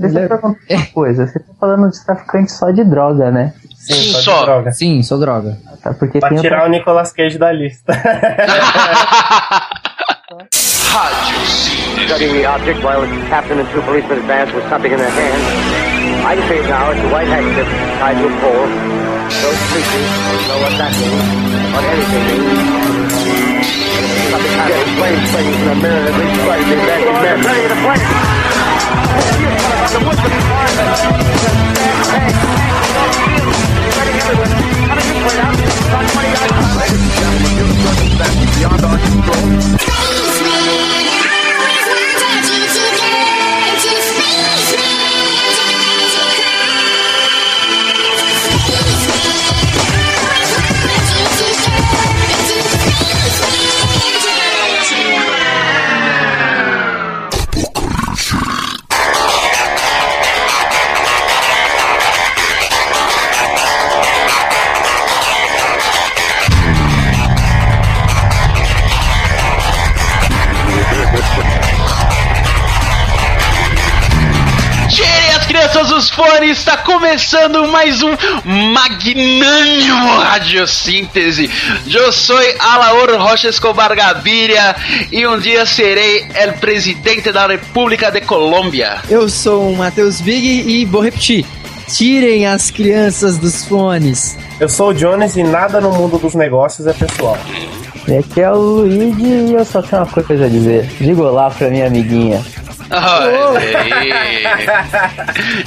Deixa eu perguntar uma coisa. Você tá falando de traficante só de droga, né? Sim, Sim, só. de só. droga. Sim, sou droga. Tá, porque Pra tem tirar outra... o Nicolas Cage da lista. Rádio studying the object while the captain and two policemen advanced with something in their hands. I can see it now. It's a white handkerchief tied to a pole. Those creatures don't know what that means, what anything means. Something kind of in a mirror that right to the men. Ready to play. Tirem crianças dos fones, está começando mais um magnânimo Radiosíntese. Eu sou Alaor Rocha Escobar Gaviria e um dia serei el presidente da República de Colômbia. Eu sou o Matheus Big e vou repetir. Tirem as crianças dos fones. Eu sou o Jones e nada no mundo dos negócios é pessoal. E aqui é o Luigi e eu só tenho uma coisa a dizer. Diga olá pra minha amiguinha.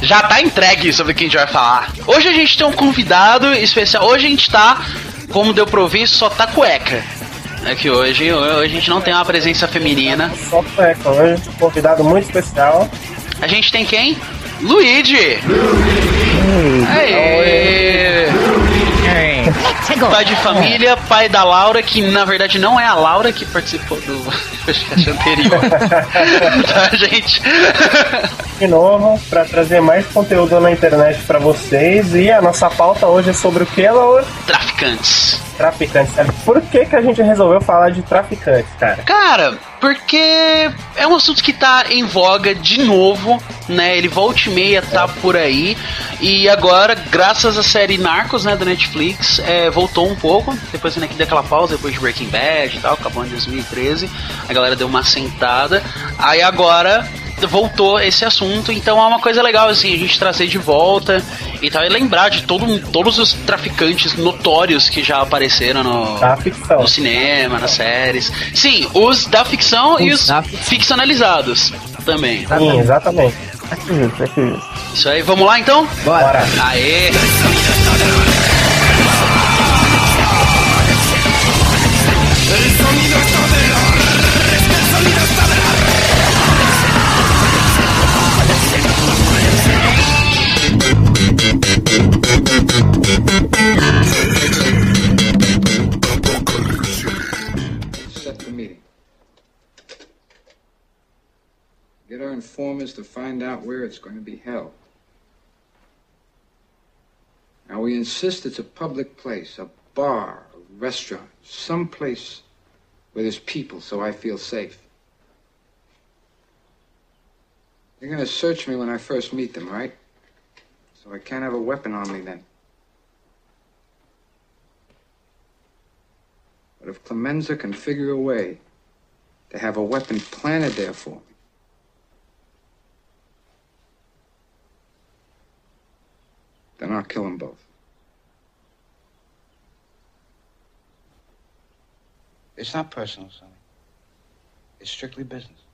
Já tá entregue sobre o que a gente vai falar. Hoje a gente tem um convidado especial. Hoje a gente tá, como deu pra ouvir, só tá cueca. É que hoje, hoje a gente não tem uma presença feminina. Só cueca hoje, um convidado muito especial. A gente tem quem? Luigi! Aê! Pai de família, pai da Laura, que na verdade não é a Laura que participou do podcast anterior. tá, gente? De novo, pra trazer mais conteúdo na internet pra vocês. E a nossa pauta hoje é sobre o que, Laura? Traficantes. Traficantes. Por que, que a gente resolveu falar de traficantes, cara? Cara, porque é um assunto que tá em voga de novo, né? Ele volta e meia tá por aí. E agora, graças à série Narcos, né, da Netflix, é, voltou um pouco. Depois né, que deu aquela pausa, depois de Breaking Bad e tal, acabou em 2013. A galera deu uma sentada. Aí agora voltou esse assunto, então é uma coisa legal assim, a gente trazer de volta e tal, e lembrar de todo, todos os traficantes notórios que já apareceram no, no cinema, nas séries. Sim, os da ficção e Os os da ficção. ficcionalizados também. Exatamente. Acho justo, acho justo. Isso aí, vamos lá então? Bora. Aê! Our to find out where it's going to be held. Now, we insist it's a public place, a bar, a restaurant, some place where there's people so I feel safe. They're going to search me when I first meet them, right? So I can't have a weapon on me then. But if Clemenza can figure a way to have a weapon planted there for me, then I'll kill them both. It's not personal, Sonny. It's strictly business.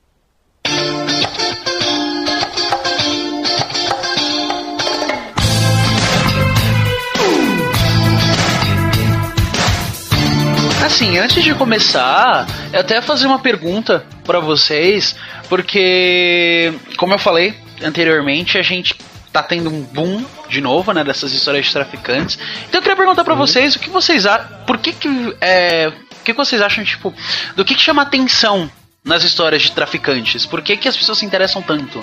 Assim, antes de começar, eu até fazer uma pergunta pra vocês, porque, como eu falei anteriormente, a gente tá tendo um boom de novo, né, dessas histórias de traficantes. Então eu queria perguntar pra vocês o que vocês acham, por que que é, o que vocês acham tipo, do que que chama atenção nas histórias de traficantes? Por que que as pessoas se interessam tanto?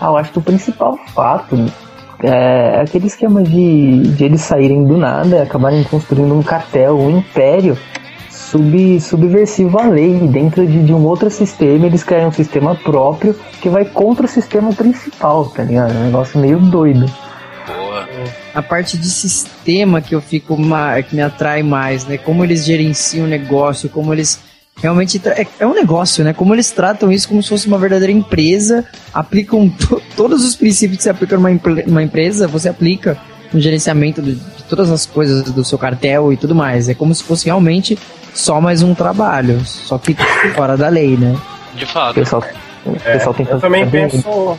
Ah, eu acho que o principal fato é aquele esquema de, de eles saírem do nada, acabarem construindo um cartel, um império sub, subversivo à lei. Dentro de, de um outro sistema, eles criam um sistema próprio que vai contra o sistema principal, tá ligado? É um negócio meio doido. Boa. A parte de sistema que eu fico que me atrai mais, né? Como eles gerenciam o negócio, como eles realmente é, é um negócio, né? Como eles tratam isso como se fosse uma verdadeira empresa, aplicam to- todos os princípios que você aplica numa, numa empresa, você aplica no gerenciamento de, de todas as coisas do seu cartel e tudo mais. É como se fosse realmente só mais um trabalho, só que fora da lei, né? De fato. pessoal, o É, pessoal tem eu também penso,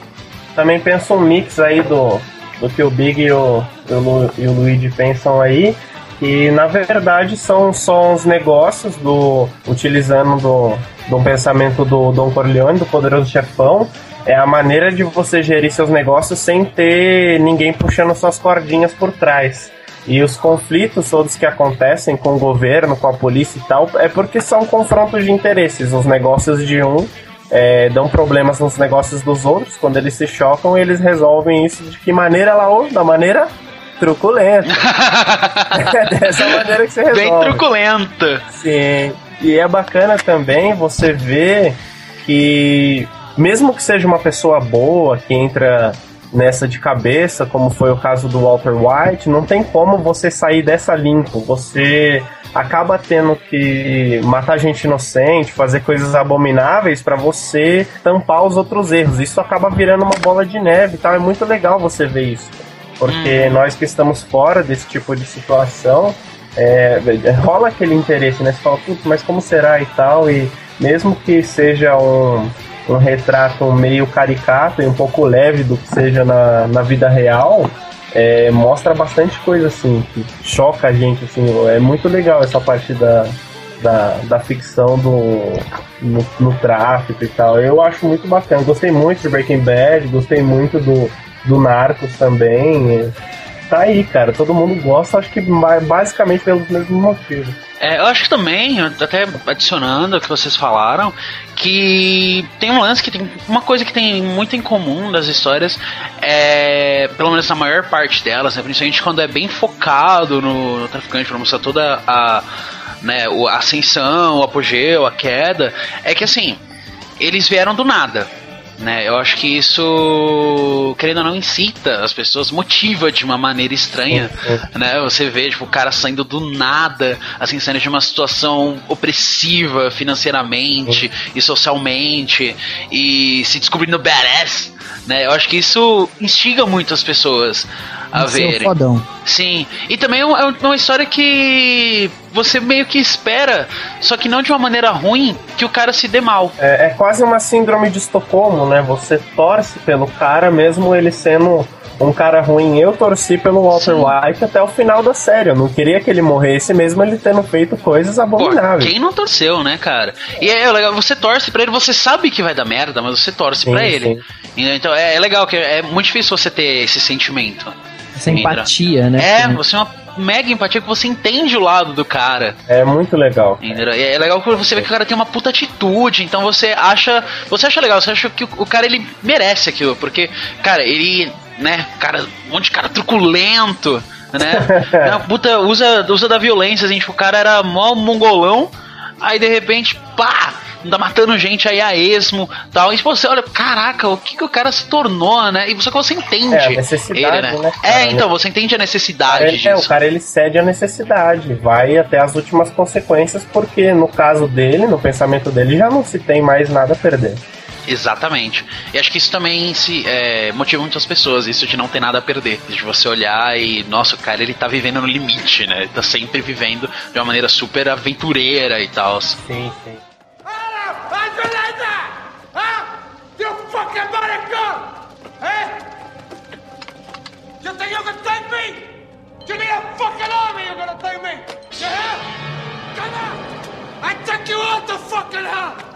também penso um mix aí do, do que o Big e o, e o, e o Luigi pensam aí. E na verdade são só uns negócios do. utilizando do, do pensamento do Don Corleone, do poderoso chefão. É a maneira de você gerir seus negócios sem ter ninguém puxando suas cordinhas por trás. E os conflitos todos que acontecem com o governo, com a polícia e tal, é porque são confrontos de interesses. Os negócios de um é, dão problemas nos negócios dos outros. Quando eles se chocam, eles resolvem isso de que maneira, Laô? Da maneira truculenta. é dessa maneira que você resolve. Bem truculenta. Sim. E é bacana também você ver que, mesmo que seja uma pessoa boa que entra nessa de cabeça, como foi o caso do Walter White, não tem como você sair dessa limpo. Você acaba tendo que matar gente inocente, fazer coisas abomináveis para você tampar os outros erros. Isso acaba virando uma bola de neve, tá? É muito legal você ver isso. Porque nós que estamos fora desse tipo de situação, é, rola aquele interesse, né? Você fala, putz, mas como será e tal? E mesmo que seja um, um retrato meio caricato e um pouco leve do que seja na, na vida real, é, mostra bastante coisa assim, que choca a gente, assim, é muito legal essa parte da, da, da ficção do, no, no tráfico e tal. Eu acho muito bacana, gostei muito de Breaking Bad, gostei muito do, do Narcos também. é, Tá aí, cara, todo mundo gosta, acho que ba- basicamente pelos mesmos motivos. É, eu acho que também, até adicionando o que vocês falaram, que tem um lance que tem uma coisa que tem muito em comum das histórias, é, pelo menos na maior parte delas, né, principalmente quando é bem focado no, no traficante, pra mostrar toda a, né, a ascensão, o apogeu, a queda, é que assim, eles vieram do nada. Né, eu acho que isso, querendo ou não, incita as pessoas, motiva de uma maneira estranha né? Você vê, tipo, o cara saindo do nada, assim, saindo de uma situação opressiva financeiramente e socialmente e se descobrindo badass, né? Eu acho que isso instiga muito as pessoas a o verem. Sim, e também é é uma história que você meio que espera, só que não de uma maneira ruim, que o cara se dê mal. É, é quase uma síndrome de Estocolmo, né? Você torce pelo cara, mesmo ele sendo um cara ruim. Eu torci pelo Walter Sim. White até o final da série. Eu não queria que ele morresse, mesmo ele tendo feito coisas Pô, abomináveis. quem não torceu, né, cara? E é legal, você torce pra ele, você sabe que vai dar merda, mas você torce Sim, pra ele. Então é, é legal, que é muito difícil você ter esse sentimento. Essa empatia, né? É, você é uma mega empatia que você entende o lado do cara. É muito legal. E É legal que você vê que o cara tem uma puta atitude, então você acha. Você acha legal, você acha que o, o cara ele merece aquilo, porque, cara, ele, né, cara, um monte de cara truculento, né? Não, puta, usa, usa da violência, assim, tipo, o cara era mó mongolão, aí de repente, pá! Tá matando gente aí a esmo tal. E tipo, você olha, caraca, o que, que o cara se tornou, né? E só que você entende. É, a necessidade, ele, né, cara? É, então, você entende a necessidade Ele- é, o disso. cara ele cede à necessidade, vai até as últimas consequências, porque no caso dele, no pensamento dele, já não se tem mais nada a perder. Exatamente. E acho que isso também se é, motiva muitas pessoas, isso de não ter nada a perder. De você olhar e, nossa, o cara ele tá vivendo no limite, né? Ele tá sempre vivendo de uma maneira super aventureira e tal. Sim, sim. Fucking army you're gonna take me! You hear? Come on! I take you all to fucking hell!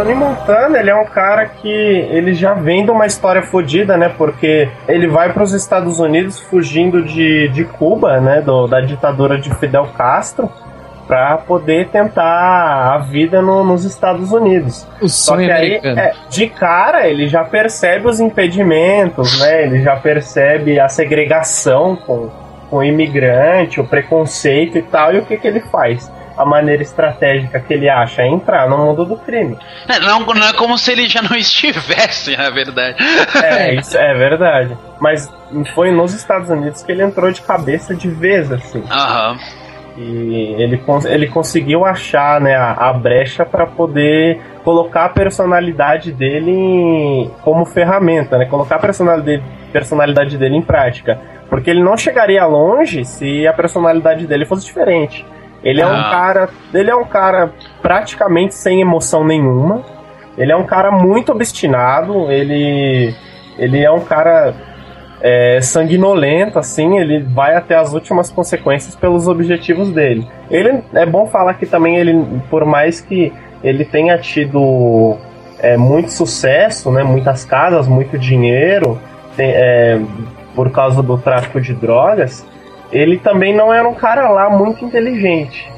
Tony Montana, ele é um cara que ele já vem de uma história fodida, né? Porque ele vai para os Estados Unidos fugindo de, de Cuba, né? Do, da ditadura de Fidel Castro para poder tentar a vida no, nos Estados Unidos. O Só que aí, é, de cara, ele já percebe os impedimentos, né? Ele já percebe a segregação com, com o imigrante, o preconceito e tal. E o que, que ele faz? A maneira estratégica que ele acha é entrar no mundo do crime. É, Não, não é como se ele já não estivesse, na verdade. É, isso é verdade. Mas foi nos Estados Unidos que ele entrou de cabeça de vez, assim. Aham. E ele, ele conseguiu achar né, a, a brecha para poder colocar a personalidade dele como ferramenta, né? Colocar a personalidade, personalidade dele em prática. Porque ele não chegaria longe se a personalidade dele fosse diferente. Ele é um Ah. cara. Ele é um cara praticamente sem emoção nenhuma. Ele é um cara muito obstinado. Ele. Ele é um cara é, sanguinolento, assim, ele vai até as últimas consequências pelos objetivos dele. Ele é bom falar que também ele, por mais que ele tenha tido é, muito sucesso, né, muitas casas, muito dinheiro, tem- é, por causa do tráfico de drogas, ele também não era um cara lá muito inteligente.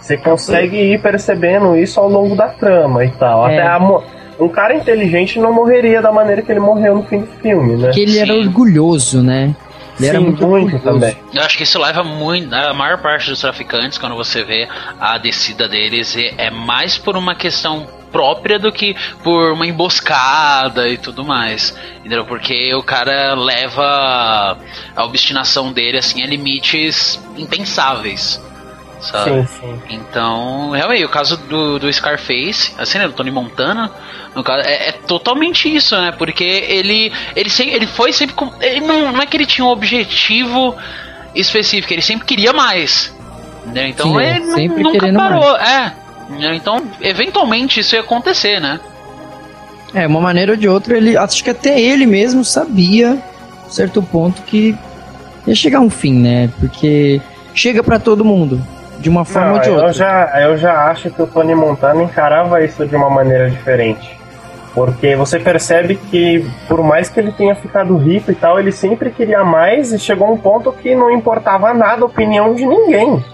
Você consegue ir percebendo isso ao longo da trama e tal. É. Até a mo- um cara inteligente não morreria da maneira que ele morreu no fim do filme, né? Porque ele era Sim. orgulhoso, né? Ele era Sim, muito, muito orgulhoso. também. Eu acho que isso leva muito. A maior parte dos traficantes, quando você vê a descida deles, é mais por uma questão própria do que por uma emboscada e tudo mais. Entendeu? Porque o cara leva a obstinação dele assim a limites impensáveis. Sabe? Sim, sim. Então, realmente, o caso do, do Scarface, assim, né, do Tony Montana, no caso, é, é totalmente isso, né? Porque ele ele, sempre, ele foi sempre com. Ele não, não é que ele tinha um objetivo específico, ele sempre queria mais. Entendeu? Então Sim, ele sempre nunca parou. É. Então, eventualmente isso ia acontecer, né? É, uma maneira ou de outra, ele acho que até ele mesmo sabia, certo ponto, que ia chegar um fim, né? Porque chega pra todo mundo, de uma forma Não, ou de eu outra. já, eu já acho que o Tony Montana encarava isso de uma maneira diferente. Porque você percebe que, por mais que ele tenha ficado rico e tal, ele sempre queria mais e chegou a um ponto que não importava nada a opinião de ninguém.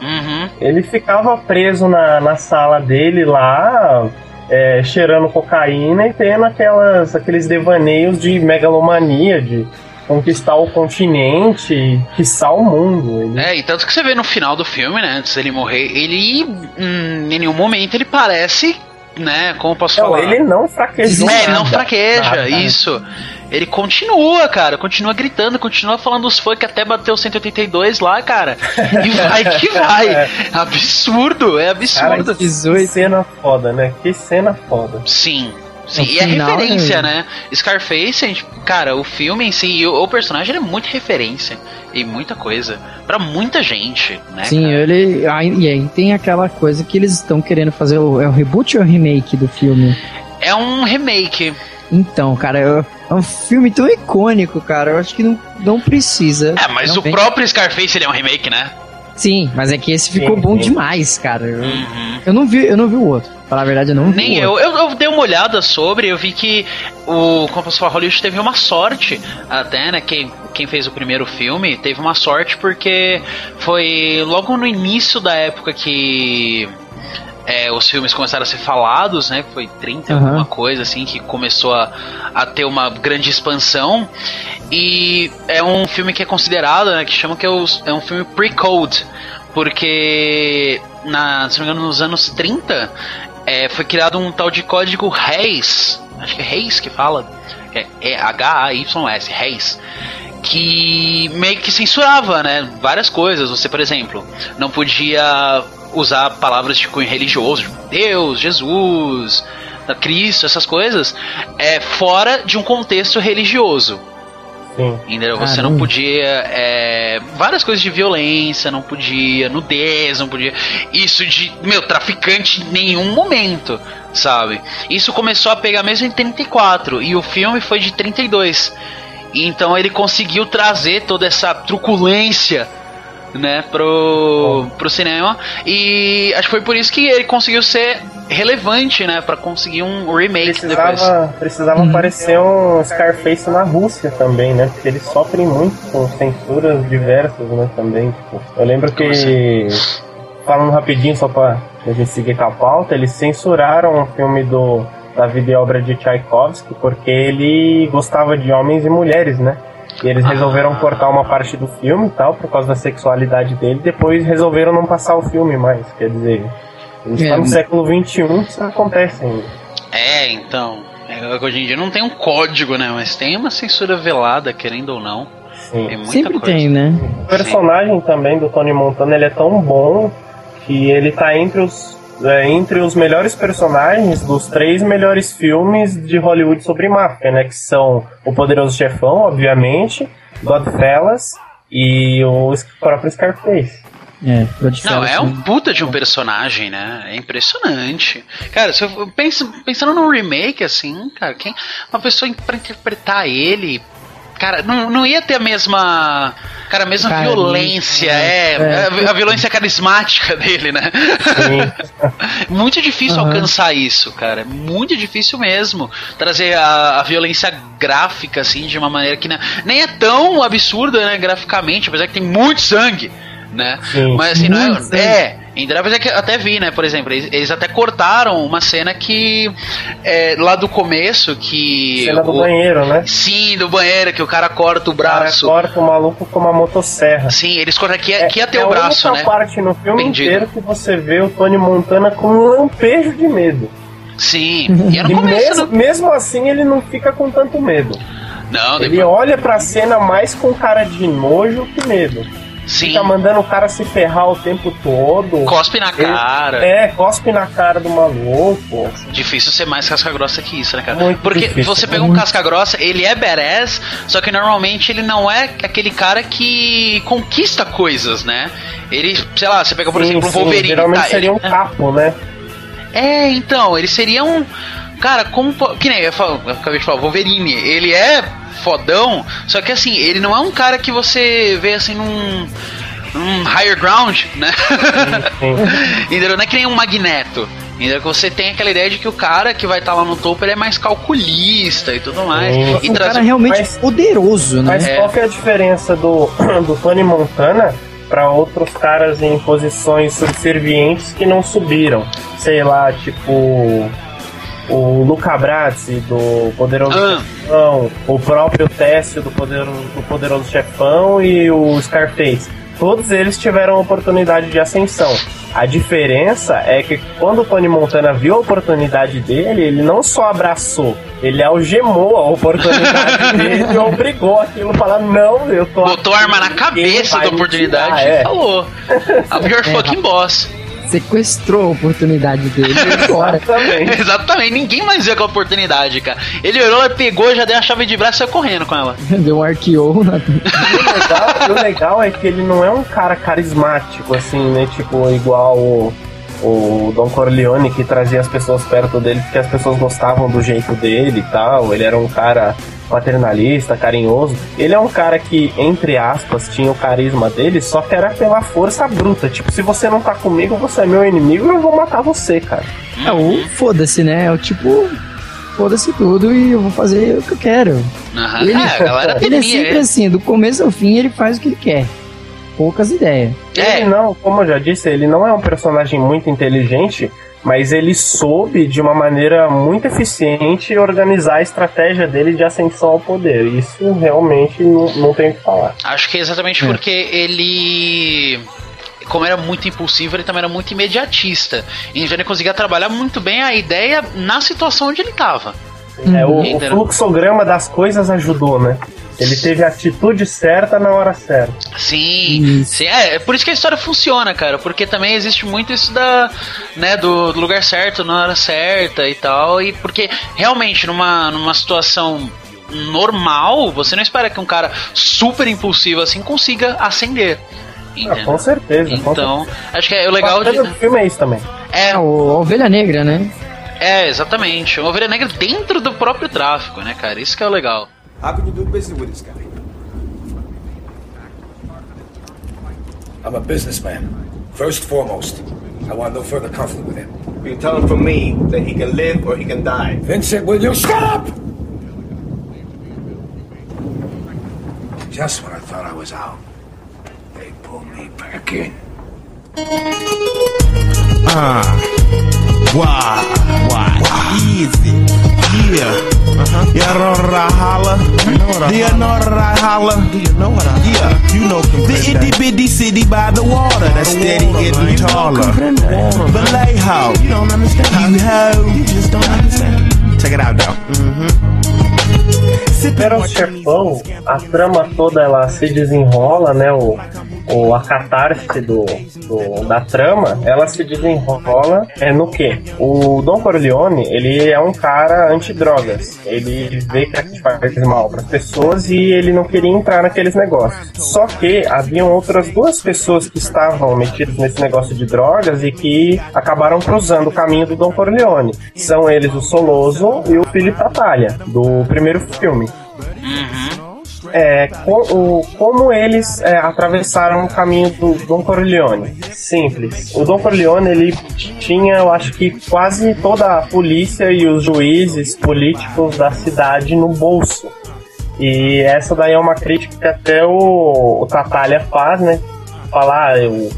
Uhum. Ele ficava preso na, na sala dele lá, é, cheirando cocaína e tendo aquelas, aqueles devaneios de megalomania, de conquistar o continente e quiçá o mundo. Ele- É, e tanto que você vê no final do filme, né, antes dele morrer, ele. hum, em nenhum momento ele parece. Né, como eu posso Não, falar? ele não fraquejou. É, ele não fraqueja, nada. isso. Ele continua, cara, continua gritando, continua falando os funk até bater o 182 lá, cara. E vai que vai. Absurdo, é Cara, absurdo. que cena foda, né? Que cena foda. Sim. Sim, No e é referência, né? né? Scarface, gente- cara, o filme em si, o, o personagem ele é muito referência e muita coisa pra muita gente, né? Sim, cara? ele. aí- E aí tem aquela coisa que eles estão querendo fazer. o- É o reboot ou o remake do filme? É um remake. Então, cara, é é um filme tão icônico, cara. Eu acho que não, não precisa. É, mas Não o tem- próprio Scarface ele é um remake, né? Sim, mas é que esse ficou Sim, bom sim. demais, cara. Eu, Uhum. eu não vi, eu não vi o outro. Pra falar a verdade, eu não vi Nem eu. eu. Eu dei uma olhada sobre, eu vi que o, como posso falar, Hollywood teve uma sorte até, né? Quem, quem fez o primeiro filme teve uma sorte porque foi logo no início da época que é, os filmes começaram a ser falados, né? Foi 30 e Aham. alguma coisa assim que começou a, a ter uma grande expansão. E é um filme que é considerado, né? Que chama que é, é um filme pre-code. Porque, na, se não me engano, nos anos 30, é, foi criado um tal de código Reis. Acho que é Reis que fala. É, é H-A-Y-S, Reis. Que meio que censurava, né? Várias coisas. Você, por exemplo, não podia usar palavras de cunho religioso, tipo Deus, Jesus, Cristo, essas coisas, é fora de um contexto religioso. Sim. Entendeu? Você Caramba. não podia. é, várias coisas de violência, não podia, nudez, não podia. Isso de, meu, traficante em nenhum momento, sabe? Isso começou a pegar mesmo em 34 e o filme foi de 32. Então ele conseguiu trazer toda essa truculência. Né, pro, pro cinema. E acho que foi por isso que ele conseguiu ser relevante, né, Pra conseguir um remake depois. Precisava, precisava aparecer um Scarface na Rússia também, né? Porque eles sofrem muito com censuras diversas, né? Também. Tipo, eu lembro que, falando rapidinho só pra a gente seguir com a pauta, eles censuraram um filme do, da videoobra de Tchaikovsky porque ele gostava de homens e mulheres, né? E eles resolveram cortar uma parte do filme e tal, por causa da sexualidade dele, depois resolveram não passar o filme mais. Quer dizer, gente É, no mas- século XXI, isso acontece ainda. É, então. é, Hoje em dia não tem um código, né? Mas tem uma censura velada, querendo ou não. Sim. Tem muita Sempre coisa. tem, né? O personagem também do Tony Montana ele é tão bom que ele tá entre os, é, entre os melhores personagens dos três melhores filmes de Hollywood sobre máfia, né? Que são O Poderoso Chefão, obviamente, Godfellas e o próprio Scarface. É, Não, é um puta de um personagem, né? É impressionante. Cara, se eu penso, pensando num remake, assim, cara, quem. Uma pessoa pra interpretar ele. Cara, não, não ia ter a mesma. Cara, a mesma violência, é. é. A, violência carismática dele, né? Sim. Muito difícil Aham. alcançar isso, cara. Muito difícil mesmo. Trazer a, a violência gráfica, assim, de uma maneira que não- nem é tão absurda, né, graficamente, apesar que tem muito sangue, né? Sim. Mas assim, não Muito é. Sangue. É. Ainda apesar que eu até vi, né? Por exemplo, eles, eles até cortaram uma cena que. é, lá do começo, que. Cena do o- banheiro, né? Sim, do banheiro, que o cara corta o O cara braço. corta o maluco com uma motosserra. Sim, eles cortaram que ia, que é o braço, a né? única parte no filme inteiro que você vê o Tony Montana com um lampejo de medo. Sim. E é no E começo, mesmo, né? mesmo assim ele não fica com tanto medo. Não, Ele depois. olha pra cena mais com cara de nojo que medo. Sim. Fica mandando o cara se ferrar o tempo todo. Cospe na Ele- cara. É, cospe na cara do maluco. Difícil ser mais casca grossa que isso, né, cara? Muito Porque difícil, você pega um casca grossa, ele é badass, só que normalmente ele não é aquele cara que conquista coisas, né? Ele, sei lá, você pega, por Sim, exemplo, um sim, Wolverine. Geralmente tá, seria um ele- capo, né? É, então, ele seria um. Cara, como. Que nem eu, falo- eu acabei de falar, Wolverine. Ele é fodão, só que assim, ele não é um cara que você vê assim num. num higher ground, né? Sim. Entendeu? Não é que nem um magneto. Entendeu? Que você tem aquela ideia de que o cara que vai estar lá no topo ele é mais calculista e tudo mais. Sim. E Um traz- cara realmente Mas- poderoso, né? Mas É. qual que é a diferença do, do Tony Montana para outros caras em posições subservientes que não subiram? Sei lá, tipo o Luca Brazzi do Poderoso Ah. Chefão, o próprio Técio do Poderoso, do Poderoso Chefão e o Scarface. Todos eles tiveram oportunidade de ascensão. A diferença é que quando o Tony Montana viu a oportunidade dele, ele não só abraçou, ele algemou a oportunidade dele e obrigou aquilo a falar: não, eu tô. Botou a arma na cabeça da oportunidade tirar", e é. falou. I'm your fucking boss. Sequestrou a oportunidade dele e agora. Exatamente. Exatamente, ninguém mais viu aquela oportunidade, cara. Ele olhou, pegou, já deu a chave de braço e saiu correndo com ela. Deu um arqueou na. E o legal, o legal é que ele não é um cara carismático, assim, né? Tipo, igual o, o Don Corleone, que trazia as pessoas perto dele porque as pessoas gostavam do jeito dele e tal. Ele era um cara paternalista, carinhoso. Ele é um cara que, entre aspas, tinha o carisma dele, só que era pela força bruta. Tipo, se você não tá comigo, você é meu inimigo e eu vou matar você, cara. É o foda-se, né? É o tipo. Foda-se tudo e eu vou fazer o que eu quero. Aham. Ele- É, Ele é sempre ele. assim, do começo ao fim ele faz o que ele quer. Poucas ideias. É. Ele não, como eu já disse, ele não é um personagem muito inteligente, mas ele soube de uma maneira muito eficiente organizar a estratégia dele de ascensão ao poder. Isso realmente não, não tem o que falar. Acho que é exatamente porque ele. Como era muito impulsivo, ele também era muito imediatista. Então ele conseguia trabalhar muito bem a ideia na situação onde ele tava. É, o, o Entendeu? fluxograma das coisas ajudou, né? Ele teve a atitude certa na hora certa. Sim, sim, é, é por isso que a história funciona, cara, porque também existe muito isso da, né, do, do lugar certo, na hora certa e tal, e porque realmente numa, numa situação normal, você não espera que um cara super impulsivo assim consiga ascender. Ah, com certeza. com Então, acho que é o certeza. legal de. do filme é isso também. É, É o Ovelha Negra, né? É, exatamente. Uma ovelha negra dentro do próprio tráfico, né, cara? Isso que é o legal. How can you do business with this guy? I'm a businessman, first foremost. I want no further conflict with him. You tell him from me that he can live or he can die. Vincent, will you shut up? Just when I thought I was out, they pulled me back in. Ah, why, why, easy, yeah, uh-huh. yeah, know what I holla, you know what I holla, do you know what I yeah, you know, the itty bitty city by the water that's steady getting taller, Vallejo, you don't understand, you ho, you just don't understand, check it out though, mm-hmm. Pero chefão, a trama toda ela se desenrola, né? O, o a catarse do, do, da trama, ela se desenrola é no que? O Don Corleone, ele é um cara antidrogas. Ele vê que faz mal para as pessoas e ele não queria entrar naqueles negócios. Só que haviam outras duas pessoas que estavam metidas nesse negócio de drogas e que acabaram cruzando o caminho do Don Corleone. São eles o Soloso e o Philip Tatalha, do primeiro filme. É, co- o- como eles é, atravessaram o caminho do Don Corleone? Simples. O Don Corleone ele tinha, eu acho que quase toda a polícia e os juízes políticos da cidade no bolso. E essa daí é uma crítica que até o, o faz, né? Falar, ah, o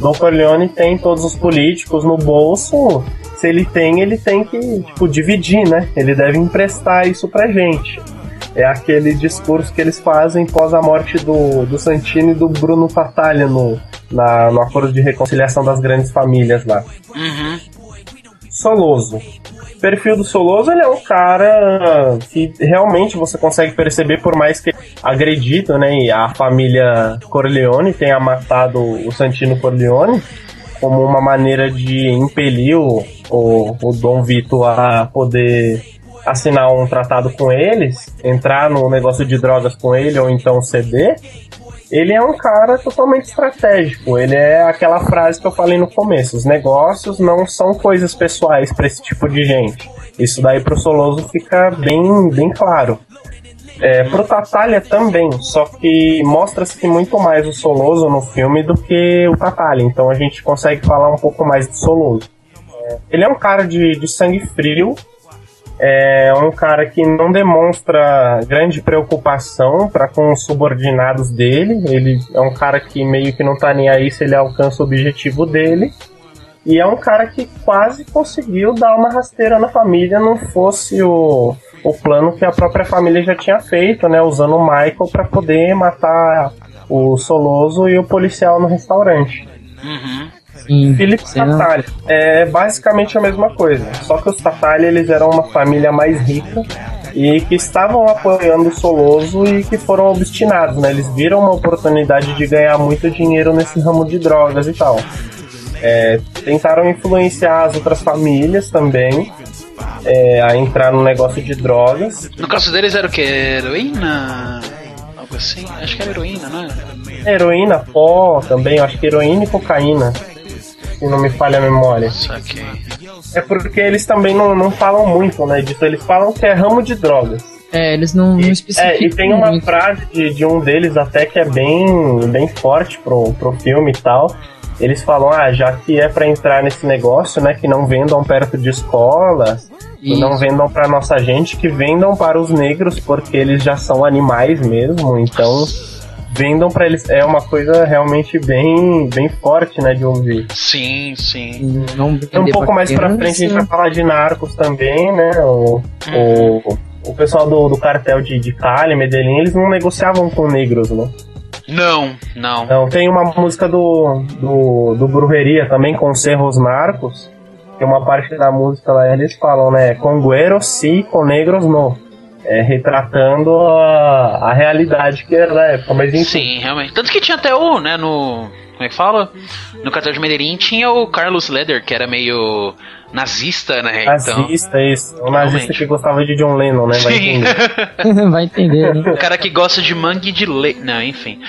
Don Corleone tem todos os políticos no bolso. Se ele tem, ele tem que tipo, dividir, né? Ele deve emprestar isso pra gente. É aquele discurso que eles fazem pós a morte do, do Santini e do Bruno Tatalha no, na, no acordo de reconciliação das grandes famílias lá. Uhum. Soloso. O perfil do Soloso ele é um cara que realmente você consegue perceber, por mais que agredido, né? A família Corleone tenha matado o Santino Corleone como uma maneira de impelir o, o, o Dom Vito a poder assinar um tratado com eles, entrar no negócio de drogas com ele ou então ceder. Ele é um cara totalmente estratégico. Ele é aquela frase que eu falei no começo: os negócios não são coisas pessoais para esse tipo de gente. Isso daí pro Soloso fica bem, bem claro. É, pro Tatalha também, só que mostra-se muito mais o Soloso no filme do que o Tatalha, então a gente consegue falar um pouco mais do Soloso. É, ele é um cara de, de sangue frio, é um cara que não demonstra grande preocupação para com os subordinados dele. Ele é um cara que meio que não tá nem aí se ele alcança o objetivo dele. E é um cara que quase conseguiu dar uma rasteira na família, não fosse o, o plano que a própria família já tinha feito, né? Usando o Michael para poder matar o Soloso e o policial no restaurante. Uhum. Sim, cena- Tatalha. É basicamente a mesma coisa. Só que os Tatalha eles eram uma família mais rica e que estavam apoiando o Soloso e que foram obstinados, né? Eles viram uma oportunidade de ganhar muito dinheiro nesse ramo de drogas e tal. É, tentaram influenciar as outras famílias também é, a entrar no negócio de drogas. No caso deles era o que? Heroína? Algo assim? Acho que era heroína, não é? Heroína, pó também, acho que heroína e cocaína, se não me falha a memória. Saquei. É porque eles também não, não falam muito, né, disso. Eles falam que é ramo de drogas. É, eles não, não especificam. É, e tem uma muito. frase de, de um deles até que é bem, bem forte pro, pro filme e tal. Eles falam, ah, já que é pra entrar nesse negócio, né, que não vendam perto de escola, que não vendam pra nossa gente, que vendam para os negros, porque eles já são animais mesmo, então vendam pra eles. É uma coisa realmente bem, bem forte, né, de ouvir. Sim, sim. Não um pouco mais pra frente a gente vai falar de narcos também, né? O, o, o pessoal do, do cartel de, de Cali, Medellín, eles não negociavam com negros, né? Não, não. Então tem uma música do, do, do Brujeria também, com Cerros Narcos, que uma parte da música lá eles falam, né? Com güeros sim, com negros no. É, retratando a, a realidade que era da época, mas enfim. Sim, realmente. Tanto que tinha até o, né, no. Como é que fala? No cartel de Medellín tinha o Carlos Leder, que era meio nazista, né? Então. Nazista, isso. Um nazista Realmente. que gostava de John Lennon, né? Vai Sim. entender. Vai entender, né? o cara que gosta de mangue de leite. Não, enfim.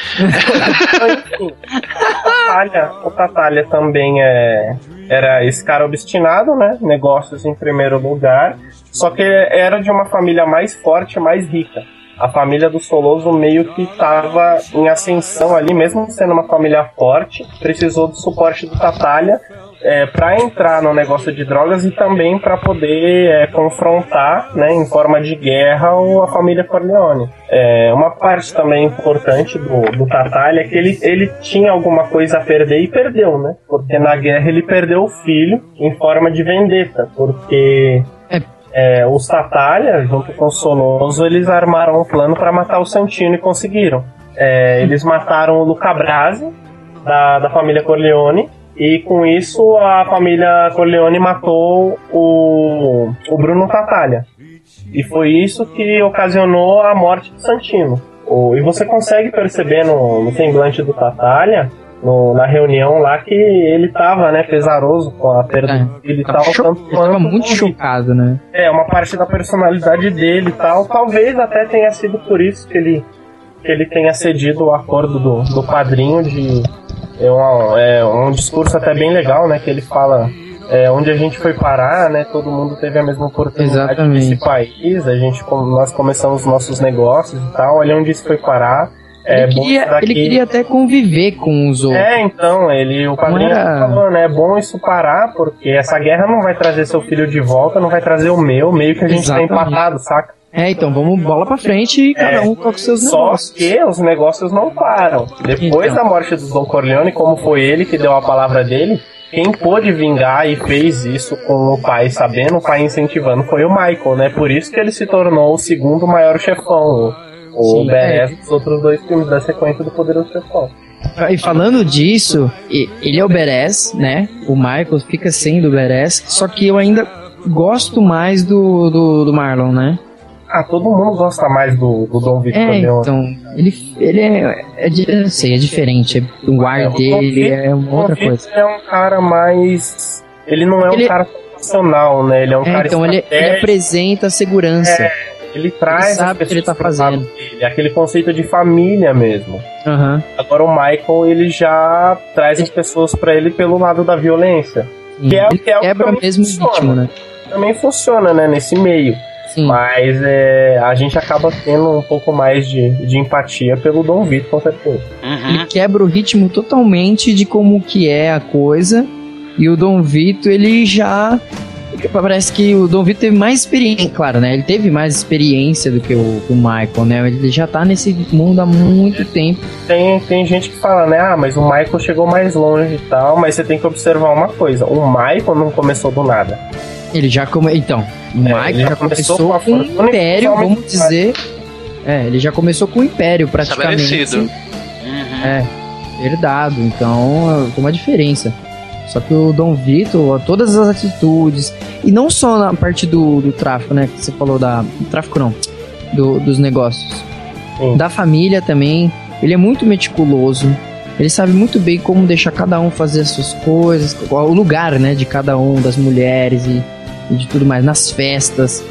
Tatalha, o Tatalha também é, era esse cara obstinado, né? Negócios em primeiro lugar. Só que era de uma família mais forte, mais rica. A família do Soloso meio que estava em ascensão ali, mesmo sendo uma família forte, precisou do suporte do Tatalha é, para entrar no negócio de drogas e também para poder é, confrontar, né, em forma de guerra, a família Corleone. É, uma parte também importante do, do Tatalha é que ele, ele tinha alguma coisa a perder e perdeu, né? Porque na guerra ele perdeu o filho em forma de vendetta, porque é, os Tatalha, junto com o Soloso, eles armaram um plano para matar o Santino e conseguiram. É, eles mataram o Luca Brasi, da, da família Corleone, e com isso a família Corleone matou o, o Bruno Tatalha. E foi isso que ocasionou a morte do Santino. O- e você consegue perceber no, no semblante do Tatalha, no- na reunião lá, que ele tava, né, pesaroso com a perda do filho e tal. Cho- tanto Ele tava muito chocado, né? é, uma parte da personalidade dele e tal. Talvez até tenha sido por isso que ele, que ele tenha cedido o acordo do, do padrinho de. É um, é um discurso até bem legal, né? Que ele fala é, onde a gente foi parar, né? Todo mundo teve a mesma oportunidade Exatamente. nesse país. A gente, nós começamos os nossos negócios e tal. Olha onde isso foi parar. É Ele queria, ele queria até conviver com os outros. É, então, ele, o padrinho era- falou, né? É bom isso parar, porque essa guerra não vai trazer seu filho de volta, não vai trazer o meu, meio que a gente Exatamente. tá empatado, saca? É, então vamos bola pra frente e cada É, um toca os seus Só negócios. que os negócios não param. Depois Então. da morte do Don Corleone, como foi ele que deu a palavra dele, quem pôde vingar e fez isso com o pai sabendo, o pai incentivando, foi o Michael, né? Por isso que ele se tornou o segundo maior chefão. O, o Sim, Beres é. dos outros dois filmes da sequência do Poderoso Chefão. Ah, E falando disso, ele é o Beres, né? O Michael fica sendo o Beres, só que eu ainda gosto mais do, do, do Marlon, né? Ah, todo mundo gosta mais do, do Dom Victor É, então, ele, ele é, é, não sei, é diferente, é- o ar É, o dele Vitor- é outra Vitor coisa. é um cara mais. Ele não é Ele- um cara profissional, né? Ele é um É, cara então ele, ele apresenta a segurança. É, ele traz Ele as sabe o que ele tá fazendo. dele, aquele conceito de família mesmo. Aham. Agora o Michael ele já traz as pessoas pra ele pelo lado da violência. Sim, Que é, ele que é o que quebra mesmo o funciona. ritmo, né? Também funciona, né, nesse meio. Sim. Mas é, a gente acaba tendo um pouco mais de, de empatia pelo Dom Vitor, com certeza. Ele quebra o ritmo totalmente de como que é a coisa. E o Dom Vito, ele já. Parece que o Dom Vito teve mais experiência, claro, né? Ele teve mais experiência do que o, o Michael, né? Ele já tá nesse mundo há muito tempo. Tem, tem gente que fala, né? Ah, mas o Michael chegou mais longe e tal, mas você tem que observar uma coisa: o Michael não começou do nada. Ele já come... Então, o ele Michael já já começou começou com a com um império, vamos dizer. É, ele já começou com o império praticamente. Estabelecido. É, herdado. Então tem uma diferença. Só que o Dom Vitor, todas as atitudes, e não só na parte do, do tráfico, né? Que você falou da. Tráfico não, do- dos negócios. Da família também. Ele é muito meticuloso. Ele sabe muito bem como deixar cada um fazer as suas coisas, o lugar, né, de cada um, das mulheres e, e de tudo mais, nas festas.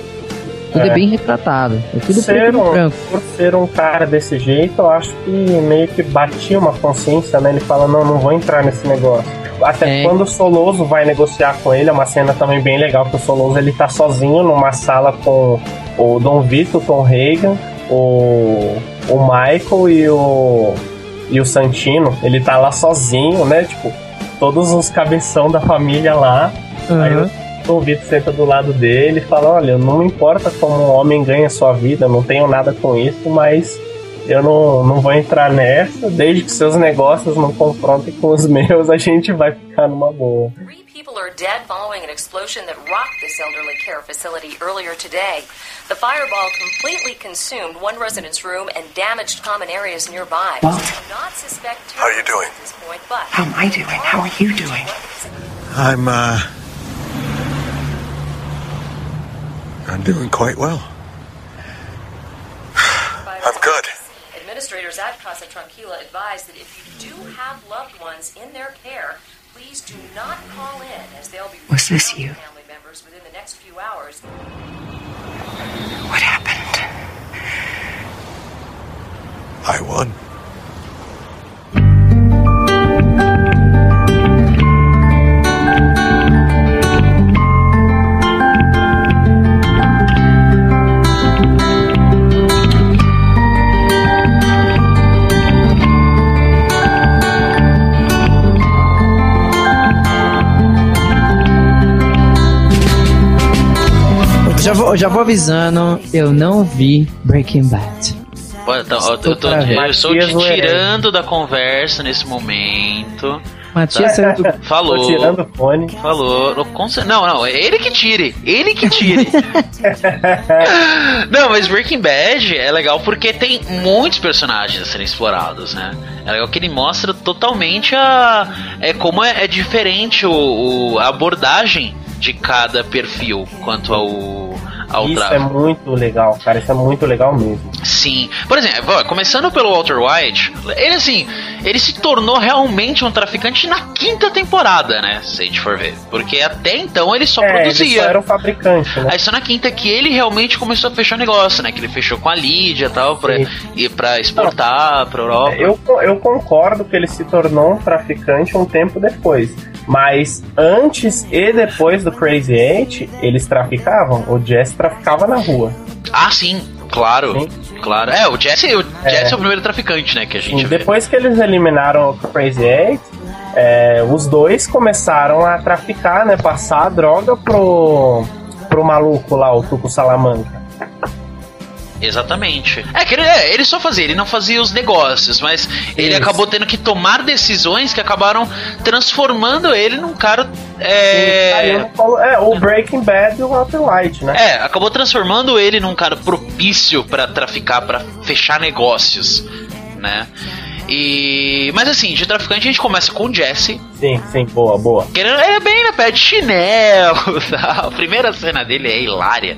Tudo é, É. bem retratado. É tudo ser um, branco. por ser um cara desse jeito, eu acho que meio que batia uma consciência, né? Ele fala, não, não vou entrar nesse negócio. Até É. quando o Soloso vai negociar com ele, é uma cena também bem legal, que o Soloso ele tá sozinho numa sala com o Dom Vito, o Tom Reagan, o, o Michael e o, e o Santino. Ele tá lá sozinho, né? Tipo, todos os cabeção da família lá. Aí o Tom Vito senta do lado dele e fala: Olha, não importa como um homem ganha sua vida, não tenho nada com isso, mas eu não, não vou entrar nessa. Desde que seus negócios não confrontem com os meus, a gente vai ficar numa boa. People are dead following an explosion that rocked this elderly care facility earlier today. The fireball completely consumed one resident's room and damaged common areas nearby. What? How are you doing? at this point, but How am I doing? How are you doing? I'm, uh. I'm doing quite well. I'm good. Administrators at Casa Tranquila advise that if you do have loved ones in their care, please do not call in as they'll be Was this reaching you? family members within the next few hours. What happened? I won. Já vou, já vou avisando, eu não vi Breaking Bad. Então, eu, tô- eu tô- eu estou te tirando da conversa nesse momento. Matias Tá? saiu. Falou. Tô tirando o fone. Falou. Não, não, é ele que tire. Ele que tire. não, mas Breaking Bad é legal porque tem muitos personagens a serem explorados, né? É legal que ele mostra totalmente a. É como é, é diferente o, o- a abordagem de cada perfil quanto ao. Ao Isso tráfico. é muito legal, cara. Isso é muito legal mesmo. Sim. Por exemplo, começando pelo Walter White, ele assim, ele se tornou realmente um traficante na quinta temporada, né? Se a gente for ver. Porque até então ele só é, produzia. Ele só era o fabricante, né? Aí só na quinta que ele realmente começou a fechar negócio, né? Que ele fechou com a Lídia e tal, pra, e pra exportar pra Europa. Eu, eu concordo que ele se tornou um traficante um tempo depois. Mas antes e depois do Crazy Eight, eles traficavam. O Jesse traficava na rua. Ah, sim, claro. Claro. É, o Jesse, o É. Jesse é o primeiro traficante, né? Que a gente E vê. depois que eles eliminaram o Crazy Eight, é, os dois começaram a traficar, né? Passar a droga pro, pro maluco lá, o Tuco Salamanca. Exatamente. É que ele, é, ele só fazia, ele não fazia os negócios, mas ele Isso. acabou tendo que tomar decisões que acabaram transformando ele num cara. É, falo- é, o Breaking Bad e o Walter White, né? é, acabou transformando ele num cara propício pra traficar, pra fechar negócios, né? E. Mas assim, de traficante a gente começa com o Jesse. Sim, sim, boa, boa. Querendo, ele é bem na pé de chinelo. Tá? A primeira cena dele é hilária,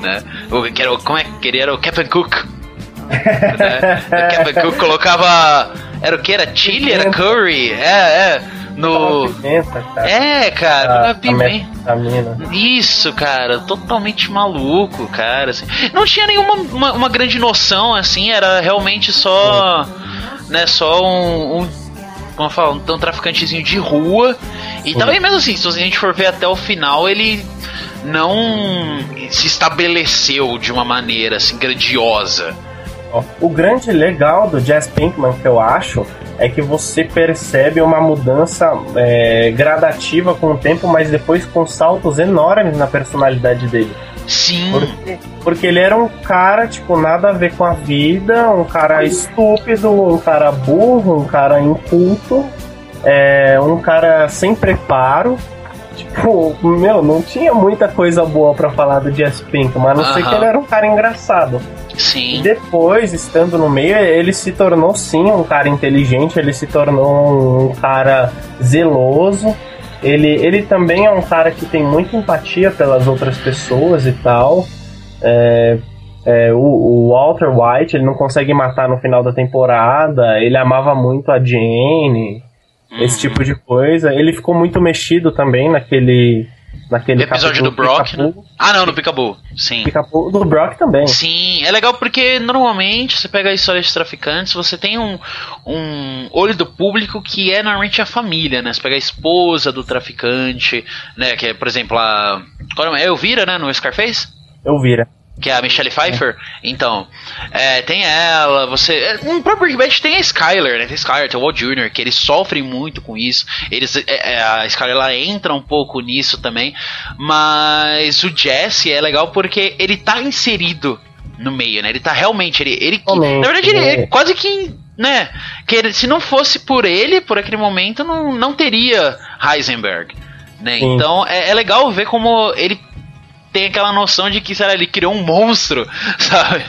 né? O, que era, como é que ele era? O Captain Cook. né? O Captain Cook colocava. Era o que? Era chili? Era curry? É, é. No. Pimenta, cara. É, cara, A- colocava a pimenta. Isso, cara, totalmente maluco, cara. assim. Não tinha nenhuma uma, uma grande noção, assim, era realmente só. Né, só um. um como um, um traficantezinho de rua. E também mesmo assim, se a gente for ver até o final, ele não se estabeleceu de uma maneira assim grandiosa. O grande legal do Jazz Pinkman que eu acho é que você percebe uma mudança é, gradativa com o tempo, mas depois com saltos enormes na personalidade dele. Sim. Porque, porque ele era um cara, tipo, nada a ver com a vida, um cara estúpido, um cara burro, um cara inculto, é, um cara sem preparo. Tipo, meu, não tinha muita coisa boa pra falar do Jazz Pinkman, a não ser Aham. que ele era um cara engraçado. Sim. E depois, estando no meio, ele se tornou sim um cara inteligente, ele se tornou um cara zeloso. Ele, ele também é um cara que tem muita empatia pelas outras pessoas e tal. É, é, o, o Walter White, ele não consegue matar no final da temporada. Ele amava muito a Jane, esse Uhum. tipo de coisa. Ele ficou muito mexido também naquele. Naquele episódio do Brock, né? Ah, não, no Picabu. Sim. Pica-Pau do Brock também. Sim, é legal porque normalmente você pega a história de traficantes, você tem um, um olho do público que é normalmente a família, né? Você pega a esposa do traficante, né? Que é, por exemplo, a. Qual é? É Elvira, né? No Scarface? Eu vira. Que é a Michelle Pfeiffer. Então, é, tem ela, você. é, No próprio Breaking Bad tem a Skyler, né? Tem a Skyler, tem o Walt Jr., que eles sofrem muito com isso. Eles, é, é, a Skyler ela entra um pouco nisso também. Mas o Jesse é legal porque ele tá inserido no meio, né? Ele tá realmente. Ele, ele, Totalmente, na verdade, ele, né? ele quase que. Né? Que ele- se não fosse por ele, por aquele momento, não, não teria Heisenberg. Né? Então é, é legal ver como ele tem aquela noção de que, sei lá, ele criou um monstro, sabe?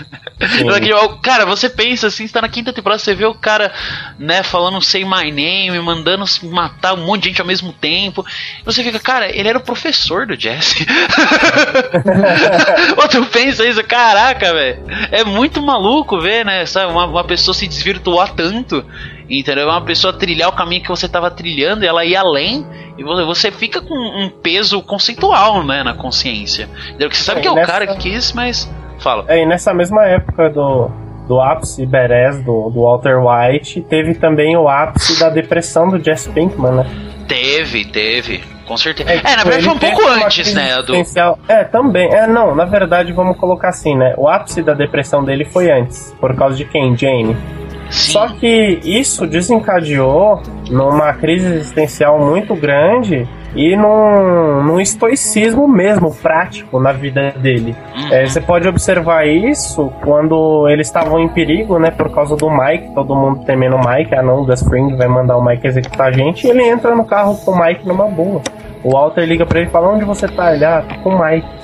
Criou- Cara, você pensa assim, você tá na quinta temporada, você vê o cara, né, falando say my name, mandando se matar um monte de gente ao mesmo tempo. Você fica, cara, ele era o professor do Jesse. Ou tu pensa isso, caraca, velho. É muito maluco ver, né? Sabe, uma, uma pessoa se desvirtuar tanto. Entendeu? Uma pessoa trilhar o caminho que você tava trilhando e ela ir além. E você, fica com um peso conceitual, né, na consciência. Entendeu? Você sabe É, que é o nessa- cara que quis, mas. Fala. É, e nessa mesma época do, do ápice Beres do, do Walter White, teve também o ápice da depressão do Jesse Pinkman, né? Teve, teve. Com certeza. É, tipo, na verdade foi um pouco antes, né? Do... É, também. É, não, na verdade, vamos colocar assim, né? O ápice da depressão dele foi antes, por causa de quem? Jane. Só que isso desencadeou numa crise existencial muito grande e num, num estoicismo mesmo, prático na vida dele. É, você pode observar isso quando eles estavam em perigo, né, por causa do Mike, todo mundo temendo o Mike, ah não, o Gus Fring vai mandar o Mike executar a gente, e ele entra no carro com o Mike numa boa. O Walter liga pra ele e fala, onde você tá? Ele, ah, tô com o Mike.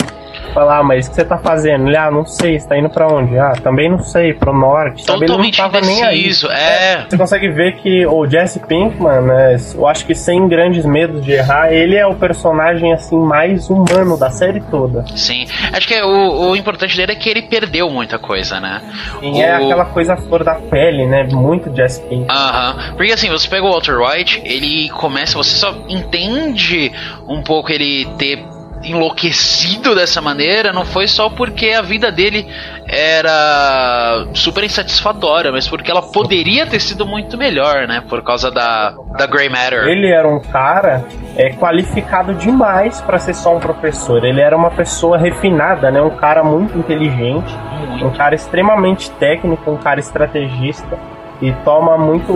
Fala, ah, mas o que você tá fazendo? Ele, ah, não sei, você tá indo pra onde? Ah, também não sei, pro norte. Sabe? Ele não Totalmente tava nem aí. indeciso, é. Você consegue ver que o Jesse Pinkman, né, eu acho que sem grandes medos de errar, ele é o personagem assim mais humano da série toda. Sim. Acho que o, o importante dele é que ele perdeu muita coisa, né? E é O- aquela coisa flor da pele, né? Muito Jesse Pinkman. Aham. Porque assim, você pega o Walter White, ele começa, você só entende um pouco ele ter enlouquecido dessa maneira, não foi só porque a vida dele era super insatisfatória, mas porque ela poderia ter sido muito melhor, né? Por causa da, da Grey Matter. Ele era um cara é, qualificado demais para ser só um professor. Ele era uma pessoa refinada, né? Um cara muito inteligente, um cara extremamente técnico, um cara estrategista e toma muito,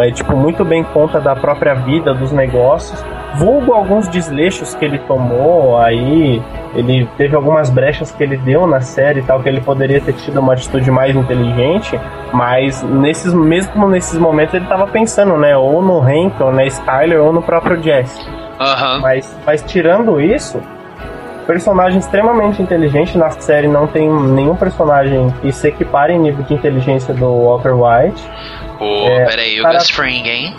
é, tipo, muito bem conta da própria vida, dos negócios. Vulgo alguns desleixos que ele tomou, aí ele teve algumas brechas que ele deu na série e tal, que ele poderia ter tido uma atitude mais inteligente, mas nesses, mesmo nesses momentos ele tava pensando, né, ou no Hank, ou na Skyler, ou no próprio Jesse. Mas, mas tirando isso, personagem extremamente inteligente na série não tem nenhum personagem que se equipare em nível de inteligência do Walter White. Pô, É, peraí, o cara- Gus Fring, hein?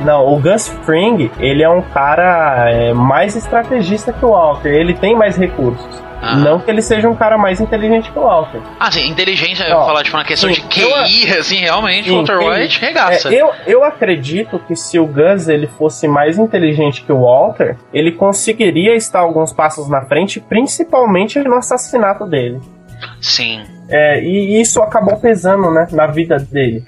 Não, o Gus Fring, ele é um cara é, mais estrategista que o Walter. Ele tem mais recursos. Ah. Não que ele seja um cara mais inteligente que o Walter. Ah, sim, inteligência, eu Ó, vou falar, tipo, na questão sim, de QI, assim, realmente, Sim, Walter White regaça. É, eu, eu acredito que se o Gus ele fosse mais inteligente que o Walter, ele conseguiria estar alguns passos na frente, principalmente no assassinato dele. Sim. É, e isso acabou pesando, né, na vida dele.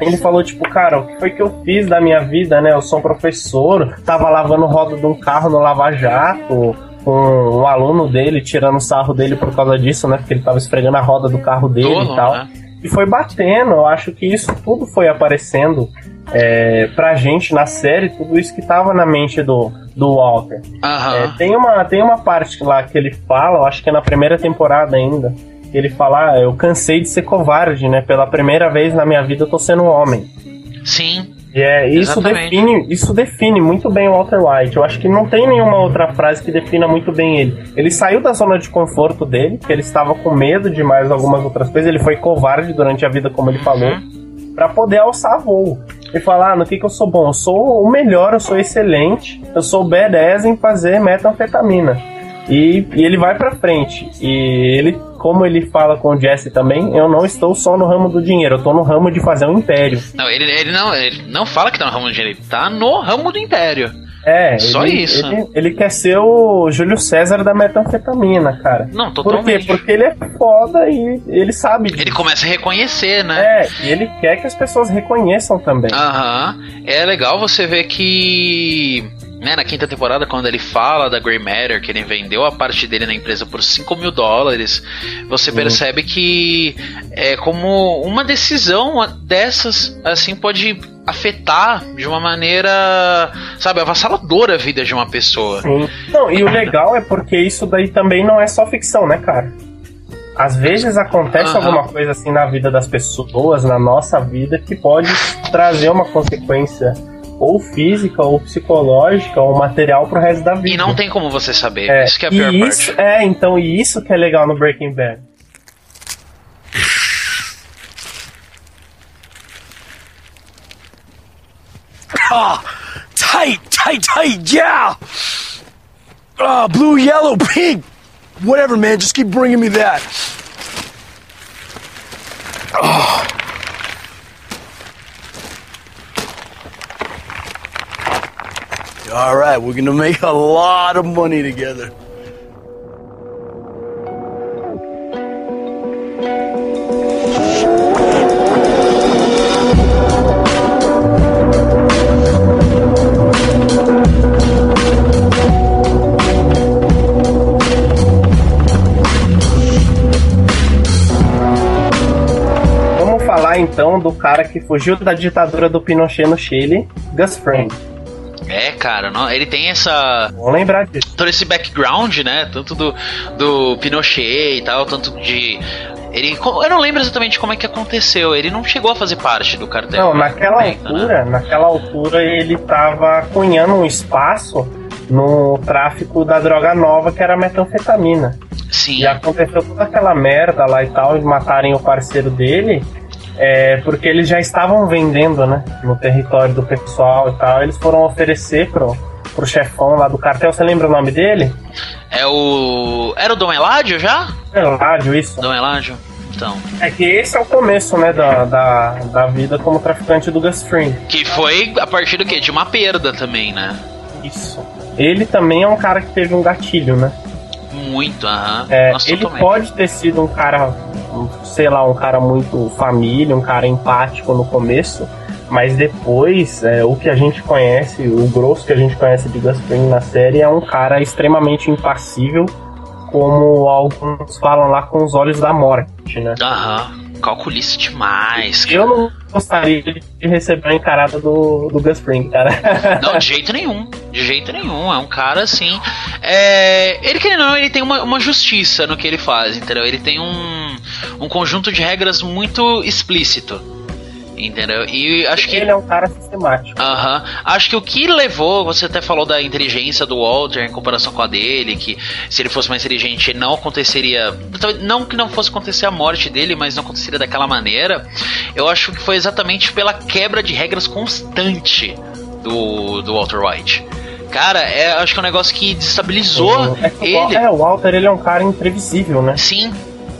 Ele falou, tipo, cara, o que foi que eu fiz da minha vida, né? Eu sou um professor, tava lavando roda de um carro no Lava Jato, com um aluno dele, tirando sarro dele por causa disso, né? Porque ele tava esfregando a roda do carro dele e tal. né? E foi batendo, eu acho que isso tudo foi aparecendo é, pra gente na série, tudo isso que tava na mente do, do Walter. É, tem, uma, tem uma parte lá que ele fala, eu acho que é na primeira temporada ainda, que ele fala, ah, eu cansei de ser covarde, né? Pela primeira vez na minha vida eu tô sendo um homem. Sim. E é, isso, Exatamente. define, isso define muito bem o Walter White. Eu acho que não tem nenhuma outra frase que defina muito bem ele. Ele saiu da zona de conforto dele, que ele estava com medo de mais algumas outras coisas. Ele foi covarde durante a vida, como ele falou, pra poder alçar voo. E falar, ah, no que, que eu sou bom? Eu sou o melhor, eu sou excelente, eu sou badass em fazer metanfetamina. E, e ele vai pra frente. E ele, como ele fala com o Jesse também, eu não estou só no ramo do dinheiro, eu tô no ramo de fazer um império. Não, ele, ele não, ele não fala que tá no ramo do dinheiro, ele tá no ramo do império. É, Só ele, isso. Ele, ele quer ser o Júlio César da metanfetamina, cara. Não, Por quê? totalmente. Porque ele é foda e ele sabe disso. Ele começa a reconhecer, né? É, e ele quer que as pessoas reconheçam também. Aham. É legal você ver que. Né, na quinta temporada, quando ele fala da Grey Matter, que ele vendeu a parte dele na empresa por 5 mil dólares, você percebe que é como uma decisão dessas, assim, pode afetar de uma maneira, sabe, avassaladora a vida de uma pessoa. Sim. Não, e o legal é porque isso daí também não é só ficção, né, cara? Às vezes acontece Aham. alguma coisa assim na vida das pessoas, na nossa vida, que pode trazer uma consequência ou física, ou psicológica, ou material pro resto da vida. E não tem como você saber. É, isso que é a e pior isso, parte. É, então, e isso que é legal no Breaking Bad. Ah, tight, tight, tight, yeah. Ah, blue, yellow, pink. Whatever, man. Just keep bringing me that. Ah. All right, we're gonna make a lot of money together. Então do cara que fugiu da ditadura do Pinochet no Chile, Gus Fring. É, cara, não, ele tem essa. Vou lembrar disso. Todo esse background, né? Tanto do, do Pinochet e tal, tanto de. Ele, eu não lembro exatamente como é que aconteceu. Ele não chegou a fazer parte do cartel. Não, naquela momento, né? altura, naquela altura ele tava cunhando um espaço no tráfico da droga nova que era a metanfetamina. Sim. E aconteceu toda aquela merda lá e tal, de matarem o parceiro dele. É, porque eles já estavam vendendo, né? No território do pessoal e tal. Eles foram oferecer pro, pro chefão lá do cartel. Você lembra o nome dele? É o. Era o Dom Eládio já? Eládio, isso. Dom Eládio? Então. É que esse é o começo, né, da, da, da vida como traficante do Gus Fring. Que foi a partir do quê? De uma perda também, né? Isso. Ele também é um cara que teve um gatilho, né? Muito, aham. É, Nossa, ele totalmente. pode ter sido um cara, sei lá, um cara muito família, um cara empático no começo, mas depois, é, o que a gente conhece, o grosso que a gente conhece de Gus Fring na série é um cara extremamente impassível, como alguns falam lá com os olhos da morte, né? Aham. Calculista demais. Eu não gostaria de receber a encarada do, do Gus Fring, cara. Não, de jeito nenhum. De jeito nenhum. É um cara assim. É... Ele, querendo ou não, ele tem uma, uma justiça no que ele faz, entendeu? Ele tem um, um conjunto de regras muito explícito. Entendeu? E acho que. Ele é um cara sistemático. Aham. Acho que o que levou, você até falou da inteligência do Walter em comparação com a dele, que se ele fosse mais inteligente não aconteceria. Não que não fosse acontecer a morte dele, mas não aconteceria daquela maneira. Eu acho que foi exatamente pela quebra de regras constante do, do Walter White. Cara, é, acho que é um negócio que destabilizou É que o ele. Wal- É, o Walter ele é um cara imprevisível, né? Sim.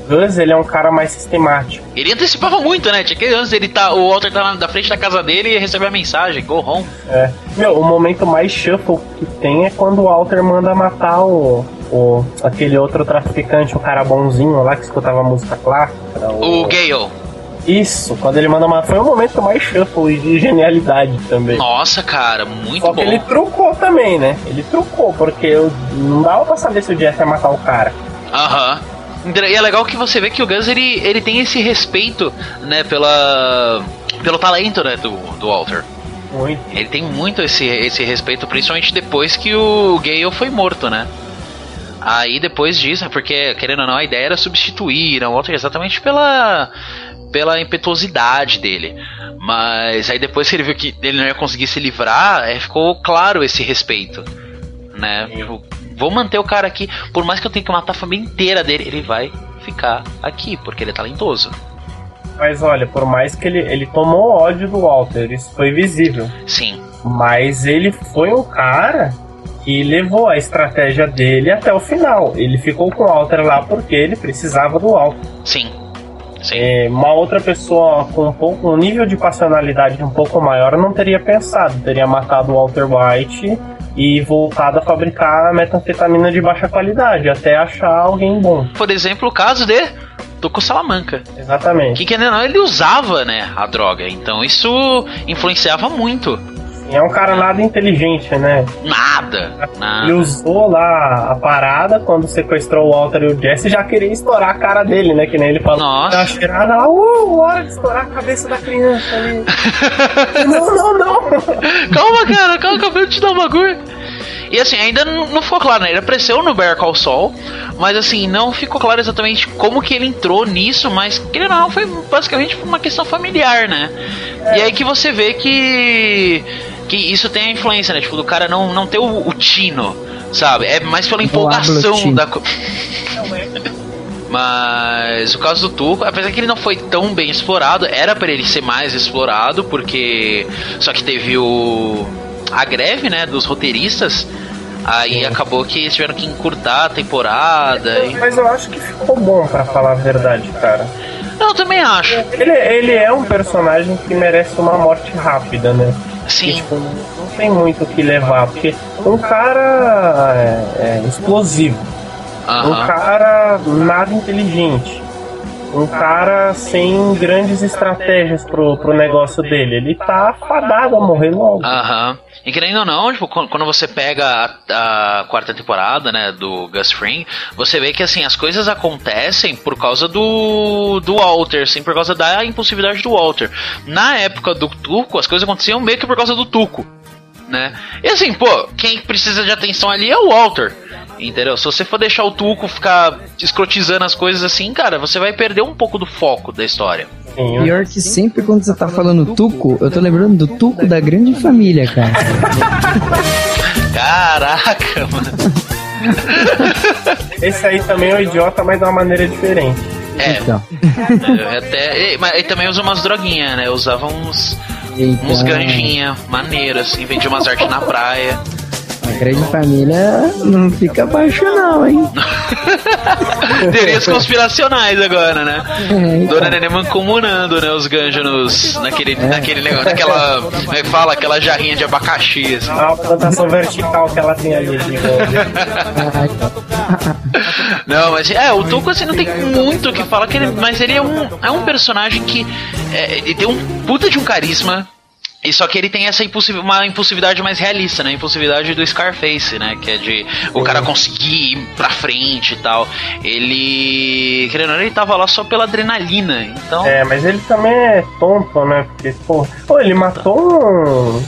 Gus ele é um cara mais sistemático. Ele antecipava muito, né? Tinha que antes ele tá, o Walter tá na, da frente da casa dele e recebeu a mensagem, go home. É. Meu, o momento mais shuffle que tem é quando o Walter manda matar o, o aquele outro traficante, o cara bonzinho lá que escutava música clássica. O Gale. Isso, quando ele manda matar. Foi o momento mais shuffle e de genialidade também. Nossa, cara, muito Só bom. que ele trucou também, né? Ele trucou, porque eu, não dava pra saber se o Jeff ia matar o cara. Aham. E é legal que você vê que o Gus ele, ele tem esse respeito, né, pela pelo talento, né, do, do Walter. Muito. Ele tem muito esse, esse respeito, principalmente depois que o Gale foi morto, né? Aí depois disso, é porque, querendo ou não, a ideia era substituir o Walter exatamente pela, pela impetuosidade dele. Mas aí depois que ele viu que ele não ia conseguir se livrar, é, ficou claro esse respeito. Né? Vou manter o cara aqui, por mais que eu tenha que matar a família inteira dele, ele vai ficar aqui, porque ele é talentoso. Mas olha, por mais que ele, ele tomou ódio do Walter, isso foi visível. Sim. Mas ele foi um cara que levou a estratégia dele até o final. Ele ficou com o Walter lá porque ele precisava do Walter. Sim. É, uma outra pessoa com um, pouco, um nível de passionalidade um pouco maior não teria pensado, teria matado o Walter White e voltado a fabricar metanfetamina de baixa qualidade, até achar alguém bom. Por exemplo, o caso de Tuco Salamanca. Exatamente. Que querendo ou não, ele usava, né, a droga. Então isso influenciava muito. E é um cara nada inteligente, né? Nada. Nada. Ele usou lá a parada quando sequestrou o Walter e o Jesse já queria estourar a cara dele, né? Que nem ele falou. Nossa. Tá cheirada lá, uh, hora de estourar a cabeça da criança ali. não, não, não. calma, cara, calma, acabei de te dar um bagulho. E assim, ainda não ficou claro, né? Ele apareceu no Bear Call Saul, mas assim, não ficou claro exatamente como que ele entrou nisso, mas que não, foi basicamente uma questão familiar, né? E aí que você vê que que isso tem a influência, né? Tipo, do cara não, não ter o, o tino, sabe? É mais pela empolgação da co- Mas o caso do Tuco, apesar que ele não foi tão bem explorado, era pra ele ser mais explorado, porque só que teve o a greve, né, dos roteiristas. Aí acabou que eles tiveram que encurtar a temporada. E... Mas eu acho que ficou bom, pra falar a verdade, cara. Não, eu também acho. Ele, ele é um personagem que merece uma morte rápida, né? Sim. Tipo, não tem muito o que levar, porque um cara é, é explosivo, um Aham. cara nada inteligente, um cara sem grandes estratégias pro, pro negócio dele. Ele tá fadado a morrer logo. Aham. E querendo ou não, tipo, quan- quando você pega a, a quarta temporada, né, do Gus Fring, você vê que, assim, as coisas acontecem por causa do, do Walter, assim, por causa da impulsividade do Walter. Na época do Tuco, as coisas aconteciam meio que por causa do Tuco. né? E assim, pô, quem precisa de atenção ali é o Walter. Entendeu? Se você for deixar o Tuco ficar escrotizando as coisas assim, cara, você vai perder um pouco do foco da história. Pior que sempre quando você tá falando Tuco, eu tô lembrando do Tuco da grande família, cara. Caraca, mano. Esse aí também é um idiota, mas de uma maneira diferente. É. Então. Eu até, e- mas ele também usa umas droguinhas, né? Usava uns, Eita. uns ganjinha maneiro, assim, vendia umas artes na praia. A grande família não fica baixo, não, hein? Teorias conspiracionais agora, né? É, então. Dona Nenê mancomunando, né? Os ganjos nos, naquele, naquele negócio, naquela. Como é que fala? Aquela jarrinha de abacaxi, assim. A plantação vertical que ela tem ali. de Não, mas é, o Tuco assim não tem muito o que falar, que ele, mas ele é um, é um personagem que é, ele tem um puta de um carisma. E só que ele tem essa impulsiv uma impulsividade mais realista, né? A impulsividade do Scarface, né? Que é de o cara conseguir ir pra frente e tal. Ele. Querendo ou não, ele tava lá só pela adrenalina. Então. É, mas ele também é tonto, né? Porque, pô, pô ele matou um,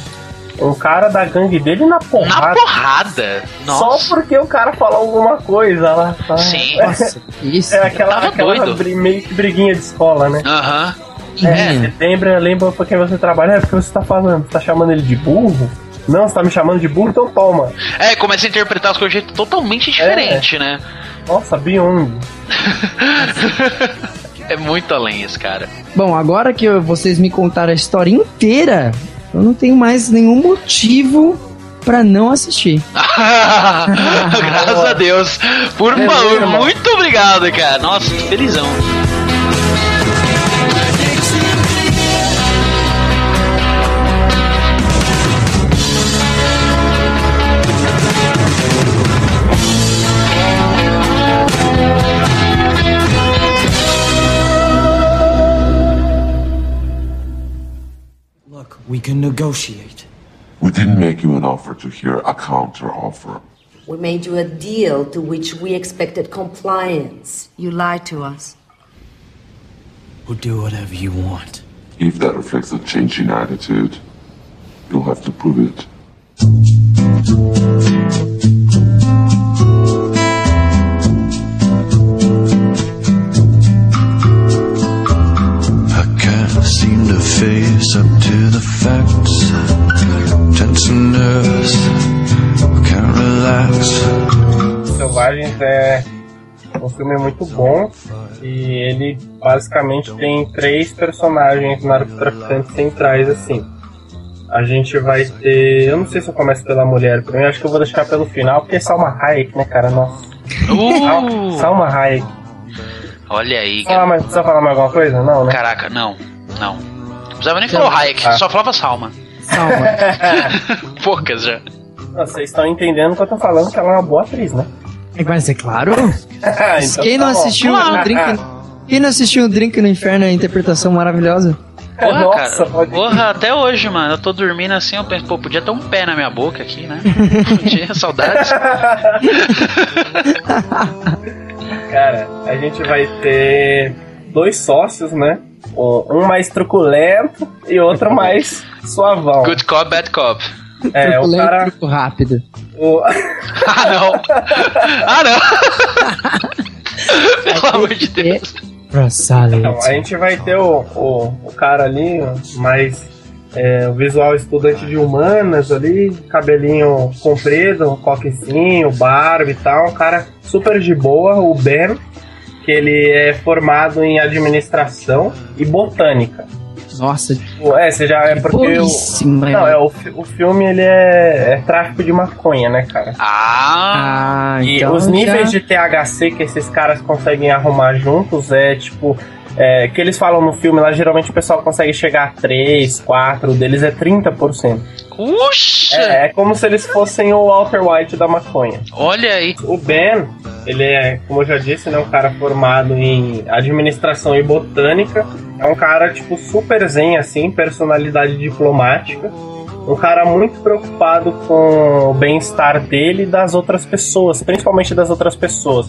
um cara da gangue dele na porrada. Na porrada! Só Nossa. porque o cara falou alguma coisa lá. Tá? Sim. Nossa, isso. É aquela, Tava aquela meio que briguinha de escola, né? Aham. É, você lembra, lembra pra quem você trabalha? É porque você tá falando, você tá chamando ele de burro? Não, você tá me chamando de burro, então toma. É, começa a interpretar as coisas de um jeito totalmente diferente, né? Nossa, Beyond. É muito além esse cara. Bom, agora que vocês me contaram a história inteira, eu não tenho mais nenhum motivo pra não assistir. Graças a Deus. Por É favor, muito obrigado, cara. Nossa, tô felizão. We can negotiate. We didn't make you an offer to hear a counter offer. We made you a deal to which we expected compliance. You lied to us. We'll do whatever you want. If that reflects a change in attitude, you'll have to prove it. Face up to the facts. Tense and nervous, can't relax. Selvagens é um filme muito bom e ele basicamente tem três personagens narcotraficantes centrais assim. A gente vai ter. Eu não sei se eu começo pela mulher primeiro, acho que eu vou deixar pelo final, porque é Salma Hayek, né, cara? Nossa. Uh! Salma Hayek. Olha aí, Ah, mas precisa falar mais alguma coisa? Não, né? Caraca, não. Não. Não precisava nem falar o Hayek, Ah. só falava Salma. Salma. Poucas já. Vocês estão entendendo que eu tô falando que ela é uma boa atriz, né? Mas é claro. Então Quem tá não assistiu o Drink... Quem não assistiu o Drink no Inferno, a interpretação maravilhosa? Porra, Nossa, cara. pode- Porra, até hoje, mano. Eu tô dormindo assim, eu penso, pô, podia ter um pé na minha boca aqui, né? Podia, saudades. Cara, a gente vai ter dois sócios, né? Um um mais truculento e outro mais suavão. Good cop, bad cop. É, o cara. truco rápido. o- Ah, não. Ah, não. Pelo amor de Deus. Então, a gente vai ter o, o, o cara ali, mais é, o visual estudante de humanas ali, cabelinho comprido, coquecinho, barba e tal, um cara super de boa, o Ben, que ele é formado em administração e botânica. Nossa, É, você já é porque o, não, é o, o filme ele é, é tráfico de maconha, né, cara? Ah, Ah, E então os níveis já- de THC que esses caras conseguem arrumar juntos é tipo. É, que eles falam no filme lá, geralmente o pessoal consegue chegar a 3, 4, o deles é 30%. Puxa! É, é como se eles fossem o Walter White da maconha. Olha aí. O Ben, ele é, como eu já disse, né, um cara formado em administração e botânica. É um cara, tipo, super zen, assim, personalidade diplomática. um cara muito preocupado com o bem-estar dele e das outras pessoas, principalmente das outras pessoas.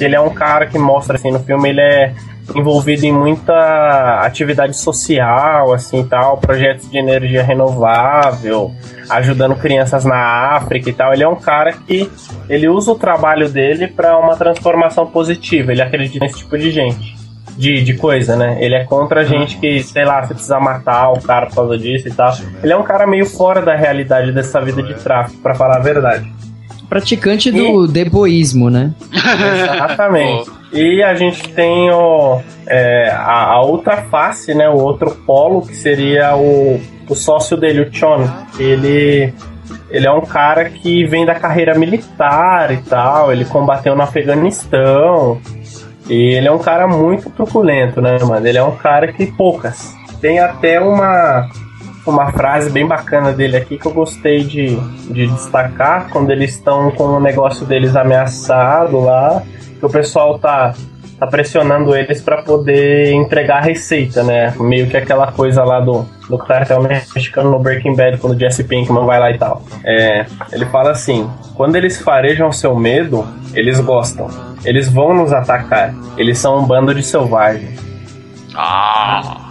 Ele é um cara que mostra assim no filme, ele é envolvido em muita atividade social, assim, tal, projetos de energia renovável, ajudando crianças na África e tal. Ele é um cara que ele usa o trabalho dele para uma transformação positiva. Ele acredita nesse tipo de gente. De, de coisa, né? Ele é contra a gente que, sei lá, se precisa matar o cara por causa disso e tal. Ele é um cara meio fora da realidade dessa vida de tráfico, para falar a verdade. Praticante do deboísmo, né? Exatamente. E a gente tem o, é, a, a, outra face, né? O outro polo, que seria o, o sócio dele, o Chon. Ele, ele é um cara que vem da carreira militar e tal. Ele combateu no Afeganistão. E ele é um cara muito truculento, né, mano? Ele é um cara que poucas. Tem até uma, uma frase bem bacana dele aqui que eu gostei de, de destacar quando eles estão com o negócio deles ameaçado lá, que o pessoal tá, tá pressionando eles para poder entregar a receita, né? Meio que aquela coisa lá do, do cartel mexicano no Breaking Bad, quando o Jesse Pinkman vai lá e tal. É, ele fala assim: quando eles farejam seu medo, eles gostam. Eles vão nos atacar. Eles são um bando de selvagens. Ah!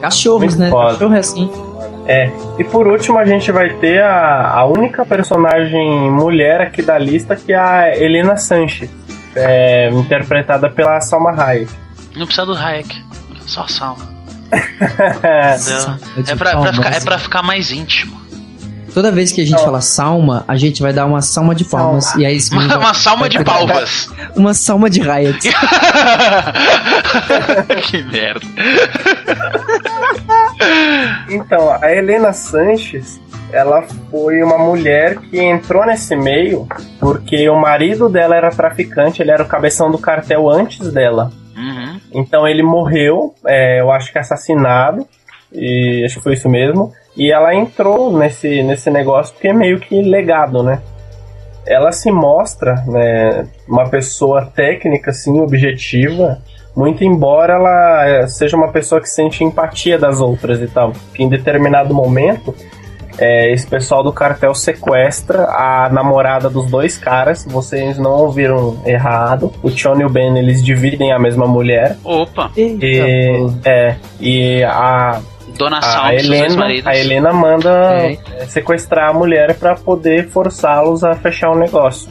Cachorros, Muito né? foda. Cachorro é assim. É, e por último a gente vai ter a, a única personagem mulher aqui da lista, que é a Helena Sanches, é, interpretada pela Salma Hayek. Não precisa do Hayek, só Salma. É, Entendeu? É pra, pra ficar, é pra ficar mais íntimo. Toda vez que a gente fala salma, a gente vai dar uma salma de palmas. E aí Uma, menino uma vai- salma vai de palmas. Uma salma de riot. que merda. Então, a Helena Sanches, ela foi uma mulher que entrou nesse meio porque o marido dela era traficante, ele era o cabeção do cartel antes dela. Uhum. Então ele morreu, é, eu acho que assassinado, e acho que foi isso mesmo. E ela entrou nesse, nesse negócio porque é meio que legado, né? Ela se mostra né, uma pessoa técnica, assim, objetiva, muito embora ela é, seja uma pessoa que sente empatia das outras e tal. Que em determinado momento, é, esse pessoal do cartel sequestra a namorada dos dois caras. Vocês não ouviram errado. O Chon e o Ben eles dividem a mesma mulher. Opa. E, é, e a, Donação a dos seus Helena, a Helena manda É. sequestrar a mulher pra poder forçá-los a fechar o negócio.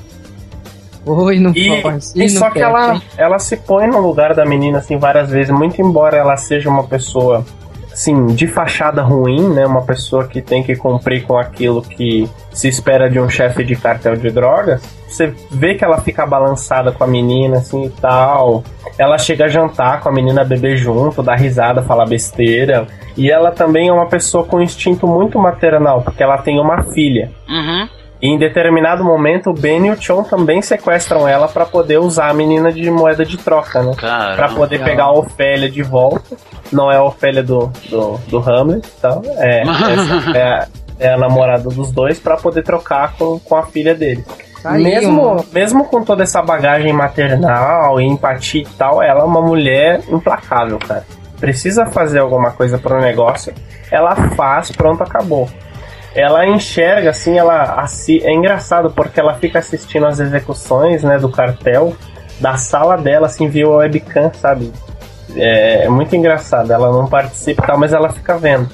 Oi, não E, faz. e Ih, só não que ela, ela se põe no lugar da menina assim várias vezes, muito embora ela seja uma pessoa assim, de fachada ruim, né? Uma pessoa que tem que cumprir com aquilo que se espera de um chefe de cartel de drogas. Você vê que ela fica balançada com a menina assim e tal. Ela chega a jantar com a menina beber junto, dar risada, falar besteira. E ela também é uma pessoa com um instinto muito maternal, porque ela tem uma filha. Uhum. E em determinado momento, o Ben e o Chon também sequestram ela pra poder usar a menina de moeda de troca, né? Caramba. Pra poder pegar a Ofélia de volta. Não é a Ofélia do, do, do Hamlet, tá? É, essa é, a, é a namorada dos dois pra poder trocar com, com a filha dele. Tá aí, mesmo, mesmo com toda essa bagagem maternal e empatia e tal, ela é uma mulher implacável, cara. Precisa fazer alguma coisa pro negócio, ela faz, pronto, acabou ela enxerga assim, ela assi é engraçado porque ela fica assistindo as execuções, né, do cartel da sala dela, assim, via webcam, sabe? É, é muito engraçado. Ela não participa tal, mas ela fica vendo.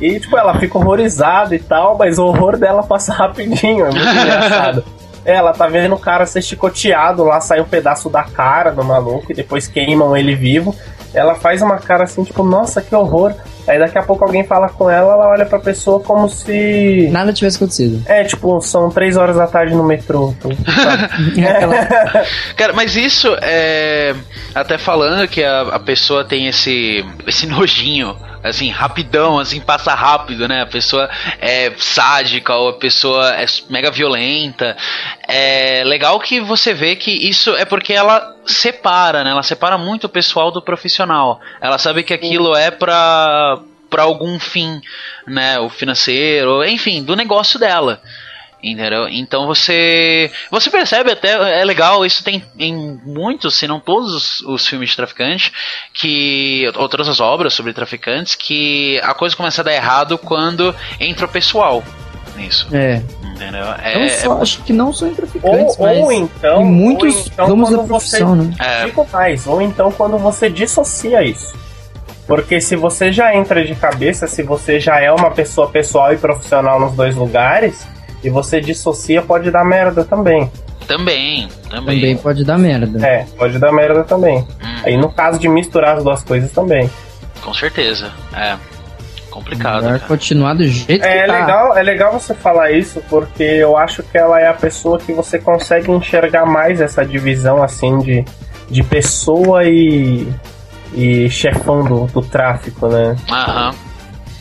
E tipo, ela fica horrorizada e tal, mas o horror dela passa rapidinho, é muito engraçado. É, Ela tá vendo o cara ser chicoteado lá, sai um pedaço da cara do maluco e depois queimam ele vivo. Ela faz uma cara assim, tipo, nossa, que horror. Aí daqui a pouco alguém fala com ela, ela olha pra pessoa como se. Nada tivesse acontecido. É, tipo, são três horas da tarde no metrô. sabe? É Cara, mas isso é. Até falando que a, a pessoa tem esse. esse nojinho. Assim, rapidão, assim, passa rápido, né? A pessoa é sádica ou a pessoa é mega violenta. É legal que você vê que isso é porque ela separa, né? Ela separa muito o pessoal do profissional. Ela sabe que aquilo é pra, pra algum fim, né? O financeiro, enfim, do negócio dela. Entendeu? Então você. Você percebe até. É legal, isso tem em muitos, se não todos os, os filmes de traficante, que. Outras as obras sobre traficantes, que a coisa começa a dar errado quando entra o pessoal nisso. É. Entendeu? É, só, acho que não só em traficantes, Ou, mas ou então, em muitos ou então quando profissão, você, né? É. Digo mais, ou então quando você dissocia isso. Porque se você já entra de cabeça, se você já é uma pessoa pessoal e profissional nos dois lugares, e você dissocia, pode dar merda também. Também, também. Também pode dar merda. É, pode dar merda também. Hum. Aí no caso de misturar as duas coisas também. Com certeza. É. Complicado. Melhor cara. continuar do jeito É que tá. legal, é legal você falar isso, porque eu acho que ela é a pessoa que você consegue enxergar mais essa divisão assim de, de pessoa e, e chefão do, do tráfico, né? Aham.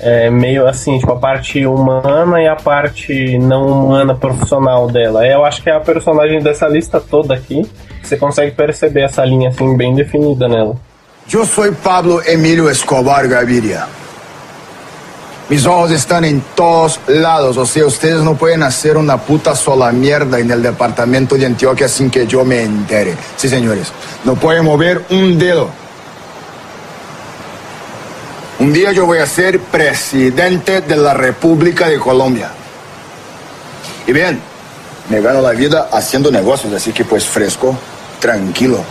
É meio assim, tipo, a parte humana e a parte não humana profissional dela. Eu acho que é a personagem dessa lista toda aqui. Você consegue perceber essa linha assim bem definida nela. Yo soy Pablo Emilio Escobar Gaviria. Mis ojos están en todos lados, o sea, ustedes no pueden hacer una puta sola mierda en el departamento de Antioquia sin que yo me entere. Sí, señores, no pueden mover un dedo. Un día yo voy a ser presidente de la República de Colombia. Y bien, me gano la vida haciendo negocios, así que pues fresco, tranquilo.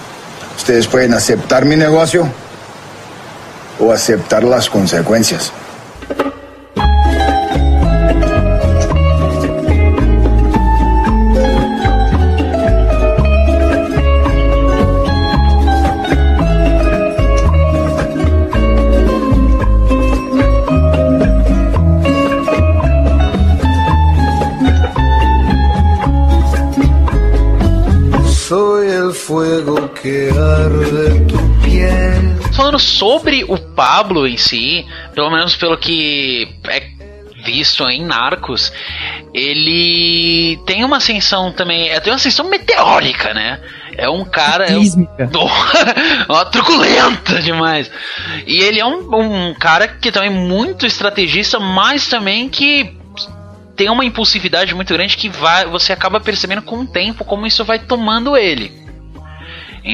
Ustedes pueden aceptar mi negocio o aceptar las consecuencias. Fuego que arde tu piel. Falando sobre o Pablo em si, pelo menos pelo que é visto em Narcos, ele tem uma ascensão também, é, tem uma ascensão meteórica, né? É um cara. É um, uma truculenta demais. E ele é um, um cara que também é muito estrategista, mas também que tem uma impulsividade muito grande que vai, você acaba percebendo com o tempo como isso vai tomando ele.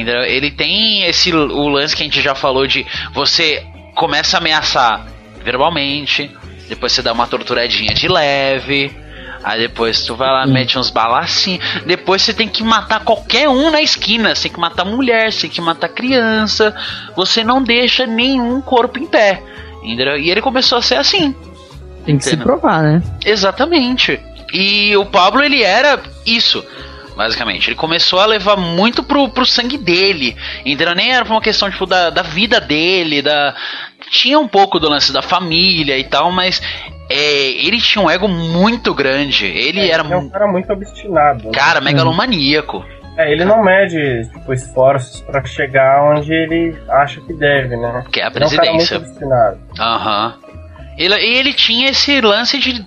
Ele tem esse o lance que a gente já falou de você começa a ameaçar verbalmente, depois você dá uma torturadinha de leve, aí depois tu vai lá, mete uns balacinhos, depois você tem que matar qualquer um na esquina, você tem que matar mulher, você tem que matar criança, você não deixa nenhum corpo em pé. Entendeu? E ele começou a ser assim. Tem que se Entendeu? provar, né? Exatamente. E o Pablo, ele era isso, basicamente. Ele começou a levar muito pro, pro sangue dele. Entendeu? Nem era uma questão, tipo, da, da vida dele, da... Tinha um pouco do lance da família e tal, mas é, ele tinha um ego muito grande. Ele era, é um cara muito obstinado. né? cara, megalomaníaco. É, ele não mede tipo, esforços pra chegar onde ele acha que deve, né? Que é a Ele um cara presidência. muito obstinado. Aham. Ele, e ele tinha esse lance de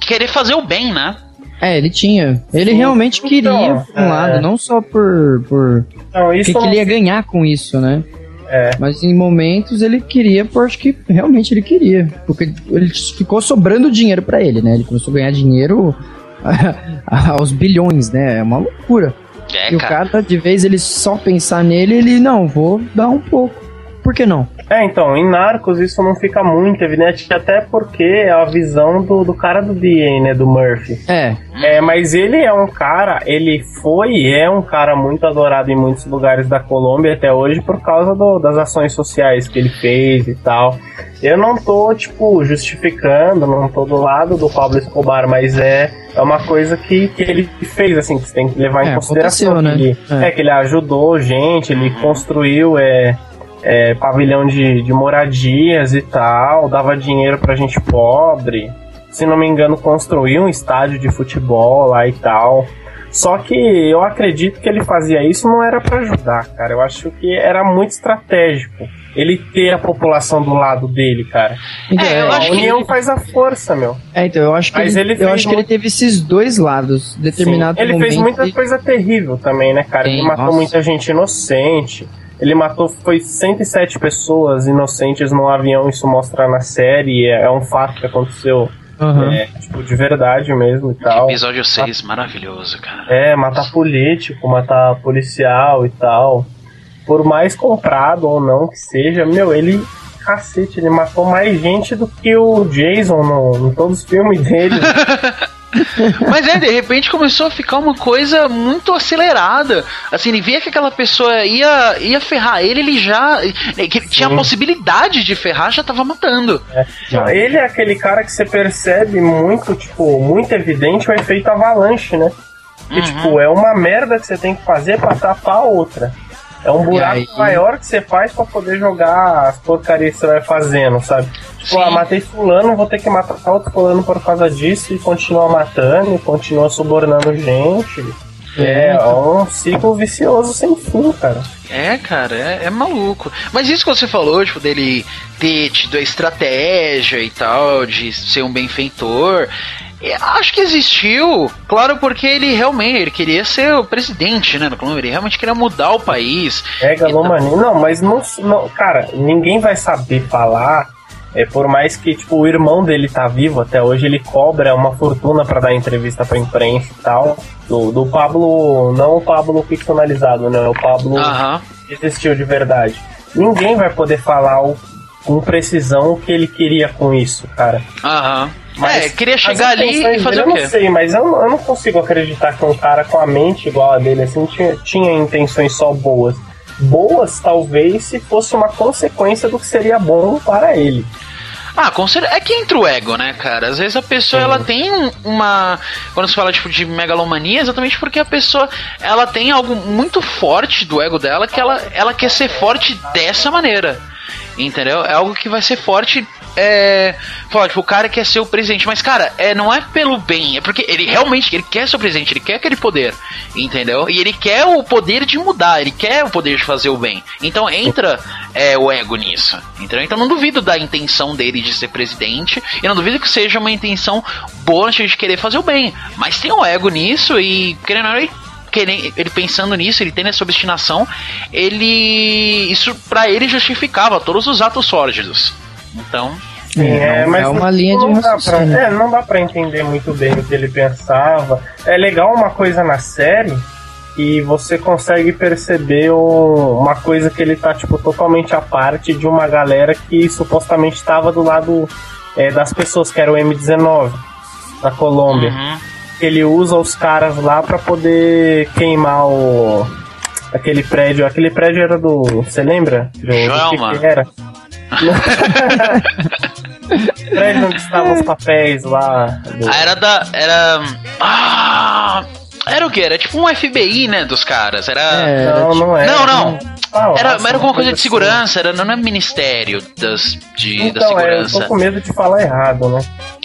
querer fazer o bem, né? É, ele tinha. Ele realmente queria, Então, um é. lado, não só por. por Não, o que, isso que ele ia ganhar com isso, né? É. Mas em momentos ele queria, por acho que realmente ele queria. Porque ele ficou sobrando dinheiro pra ele, né? Ele começou a ganhar dinheiro aos bilhões, né? É uma loucura. É, e o cara. cara, de vez ele só pensar nele, ele, não, vou dar um pouco. Por que não? É, então, em Narcos isso não fica muito evidente, até porque é a visão do, do cara do DA, né, do Murphy. É. É, mas ele é um cara, ele foi e é um cara muito adorado em muitos lugares da Colômbia até hoje por causa do- das ações sociais que ele fez e tal. Eu não tô, tipo, justificando, não tô do lado do Pablo Escobar, mas é, é uma coisa que, que ele fez, assim, que você tem que levar em É, consideração. aconteceu, que né? ele- É. é, que ele ajudou gente, ele construiu é, é, pavilhão de, de moradias e tal, dava dinheiro pra gente pobre. Se não me engano, construiu um estádio de futebol lá e tal. Só que eu acredito que ele fazia isso não era pra ajudar, cara. Eu acho que era muito estratégico. Ele ter a população do lado dele, cara. É, eu a união ele- faz a força, meu. É, então eu acho que, Mas ele, ele eu acho que ele muito- teve esses dois lados. Determinado Sim, ele momento. fez muita ele- coisa terrível também, né, cara? ele Sim, matou nossa. muita gente inocente. Ele matou, foi 107 pessoas inocentes num avião, isso mostra na série, é, é um fato que aconteceu Aham. É, tipo, de verdade mesmo e tal. Episódio 6, maravilhoso, cara. É, matar político, matar policial e tal. Por mais comprado ou não que seja, meu, ele. Cacete, ele matou mais gente do que o Jason no, em todos os filmes dele. Mas é, de repente começou a ficar uma coisa muito acelerada. Assim, ele via que aquela pessoa ia, ia ferrar ele, ele já. Que ele tinha a possibilidade de ferrar, já tava matando. Não, ele é aquele cara que você percebe muito, tipo, muito evidente o efeito avalanche, né? Que, tipo, é uma merda que você tem que fazer pra tapar a outra. É um buraco aí- maior que você faz pra poder jogar as porcarias que você vai fazendo, sabe? Tipo, ah, matei fulano, vou ter que matar outro fulano por causa disso e continua matando, e continua subornando gente. É, é um ciclo vicioso sem fim, cara. É, cara, é, é maluco. Mas isso que você falou, tipo, dele ter tido a estratégia e tal, de ser um benfeitor. É, Acho que existiu, claro, porque ele realmente ele queria ser o presidente, né, do Colômbia. Ele realmente queria mudar o país. É galomania. Não, mas não, não. Cara, ninguém vai saber falar. É, por mais que tipo, o irmão dele tá vivo até hoje, ele cobra uma fortuna pra dar entrevista pra imprensa e tal. Do, do Pablo, não o Pablo ficcionalizado, né? O Pablo Aham. que existiu de verdade. Ninguém vai poder falar o- com precisão o que ele queria com isso, cara. Aham. Mas é, queria chegar ali e fazer dele o Eu quê? não sei, mas eu, não- eu não consigo acreditar que um cara com a mente igual a dele assim tinha, tinha intenções só boas. Boas, talvez, se fosse uma consequência do que seria bom para ele. Ah, com certeza. É que entra o ego, né, cara? Às vezes a pessoa, ela tem um- uma... Quando se fala, tipo, de megalomania, é exatamente porque a pessoa, ela tem algo muito forte do ego dela, que ela, ela quer ser forte dessa maneira. Entendeu? É algo que vai ser forte. É. Falar, tipo, o cara quer ser o presidente, mas, cara, é, não é pelo bem, é porque ele realmente ele quer ser o presidente, ele quer aquele poder, entendeu? E ele quer o poder de mudar, ele quer o poder de fazer o bem. Então entra é, o ego nisso, entendeu? Então não duvido da intenção dele de ser presidente, e não duvido que seja uma intenção boa de querer fazer o bem, mas tem o ego nisso e, querendo ou não, ele pensando nisso, ele tendo essa obstinação, ele. Isso pra ele justificava todos os atos sórdidos. Então. Sim, é, mas é uma linha de não dá, pra, raciocínio. é, não dá pra entender muito bem o que ele pensava. É legal uma coisa na série que você consegue perceber um- uma coisa que ele tá tipo totalmente à parte de uma galera que supostamente estava do lado é, das pessoas que era o M19 da Colômbia. Ele usa os caras lá pra poder queimar o aquele prédio. Aquele prédio era do, você lembra? Do, do que Joelma. que era? onde estavam os papéis lá. Ah, era da. Era. Ah! Era o que? Era tipo um FBI, né? Dos caras. Era. É, era Não, tipo- não era. Não, não. Ah, Era, nossa, era alguma coisa de assim. segurança, era, não é ministério das, de, da Então, é, eu segurança. tô com medo de falar errado, né?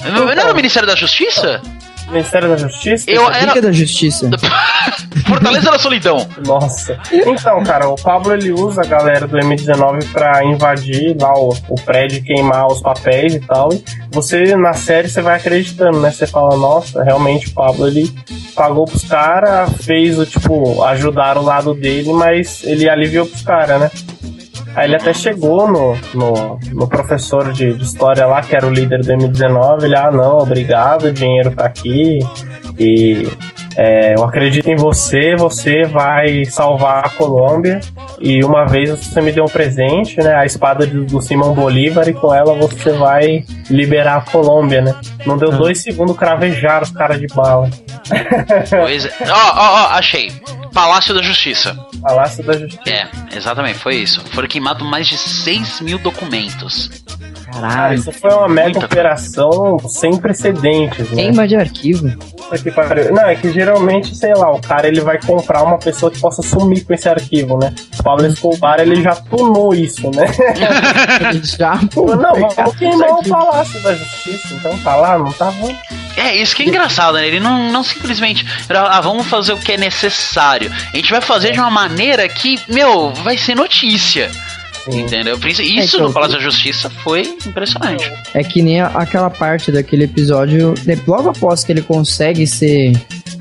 Não, não era o Ministério da Justiça? Ministério da Justiça? Eu era- Liga da Justiça. Fortaleza da Solidão. Nossa. Então, cara, o Pablo ele usa a galera do M19 pra invadir lá o, o prédio, e queimar os papéis e tal. E você, na série, você vai acreditando, né? Você fala, nossa, realmente o Pablo ele pagou pros caras, fez o tipo, ajudar o lado dele, mas ele aliviou pros caras, né? Aí ele até chegou no, no, no professor de, de história lá, que era o líder do M19, ele, ah não, obrigado, o dinheiro tá aqui. E é, eu acredito em você, você vai salvar a Colômbia. E uma vez você me deu um presente, né? A espada do, do Simão Bolívar, e com ela você vai liberar a Colômbia, né? Não deu dois segundos, cravejaram os caras de bala. Pois é. Ó, ó, ó, achei. Palácio da Justiça. Palácio da Justiça. É, exatamente, foi isso. Foram queimados mais de 6 mil documentos. Cara, isso foi uma mega operação sem precedentes, né? Queima de arquivo. Não, é que geralmente, sei lá, o cara ele vai comprar uma pessoa que possa sumir com esse arquivo, né? O Pablo Escobar ele já tunou isso, né? já, Não, vamos queimar o Palácio da Justiça, então tá lá, não tá bom. É, isso que é engraçado, né? Ele não, não simplesmente. Ah, vamos fazer o que é necessário. A gente vai fazer de uma maneira que, meu, vai ser notícia. Entendeu? Isso É, então, no Palácio da Justiça foi impressionante. É que nem aquela parte daquele episódio, logo após que ele consegue ser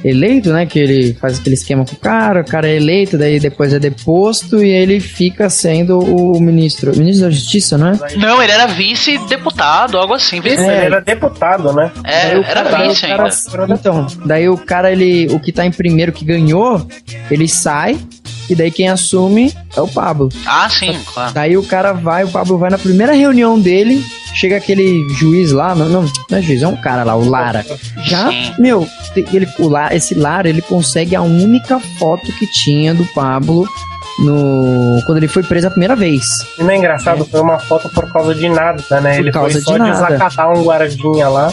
eleito, né? Que ele faz aquele esquema com o cara, o cara é eleito, daí depois é deposto e ele fica sendo o ministro. Ministro da Justiça, não é? Não, ele era vice-deputado, algo assim. Vice Isso, ele era deputado, né? É, Daí o era cara- vice o cara- ainda. Então, daí o cara, ele. O que tá em primeiro que ganhou, ele sai. E daí quem assume é o Pablo. Ah, sim, claro. Daí o cara vai, o Pablo vai na primeira reunião dele, chega aquele juiz lá, não, não, não é juiz, é um cara lá, o Lara. Já, meu, ele, o Lara, esse Lara, ele consegue a única foto que tinha do Pablo no quando ele foi preso a primeira vez. E não é engraçado, foi uma foto por causa de nada, né? Por ele causa foi de só nada. desacatar um guardinha lá.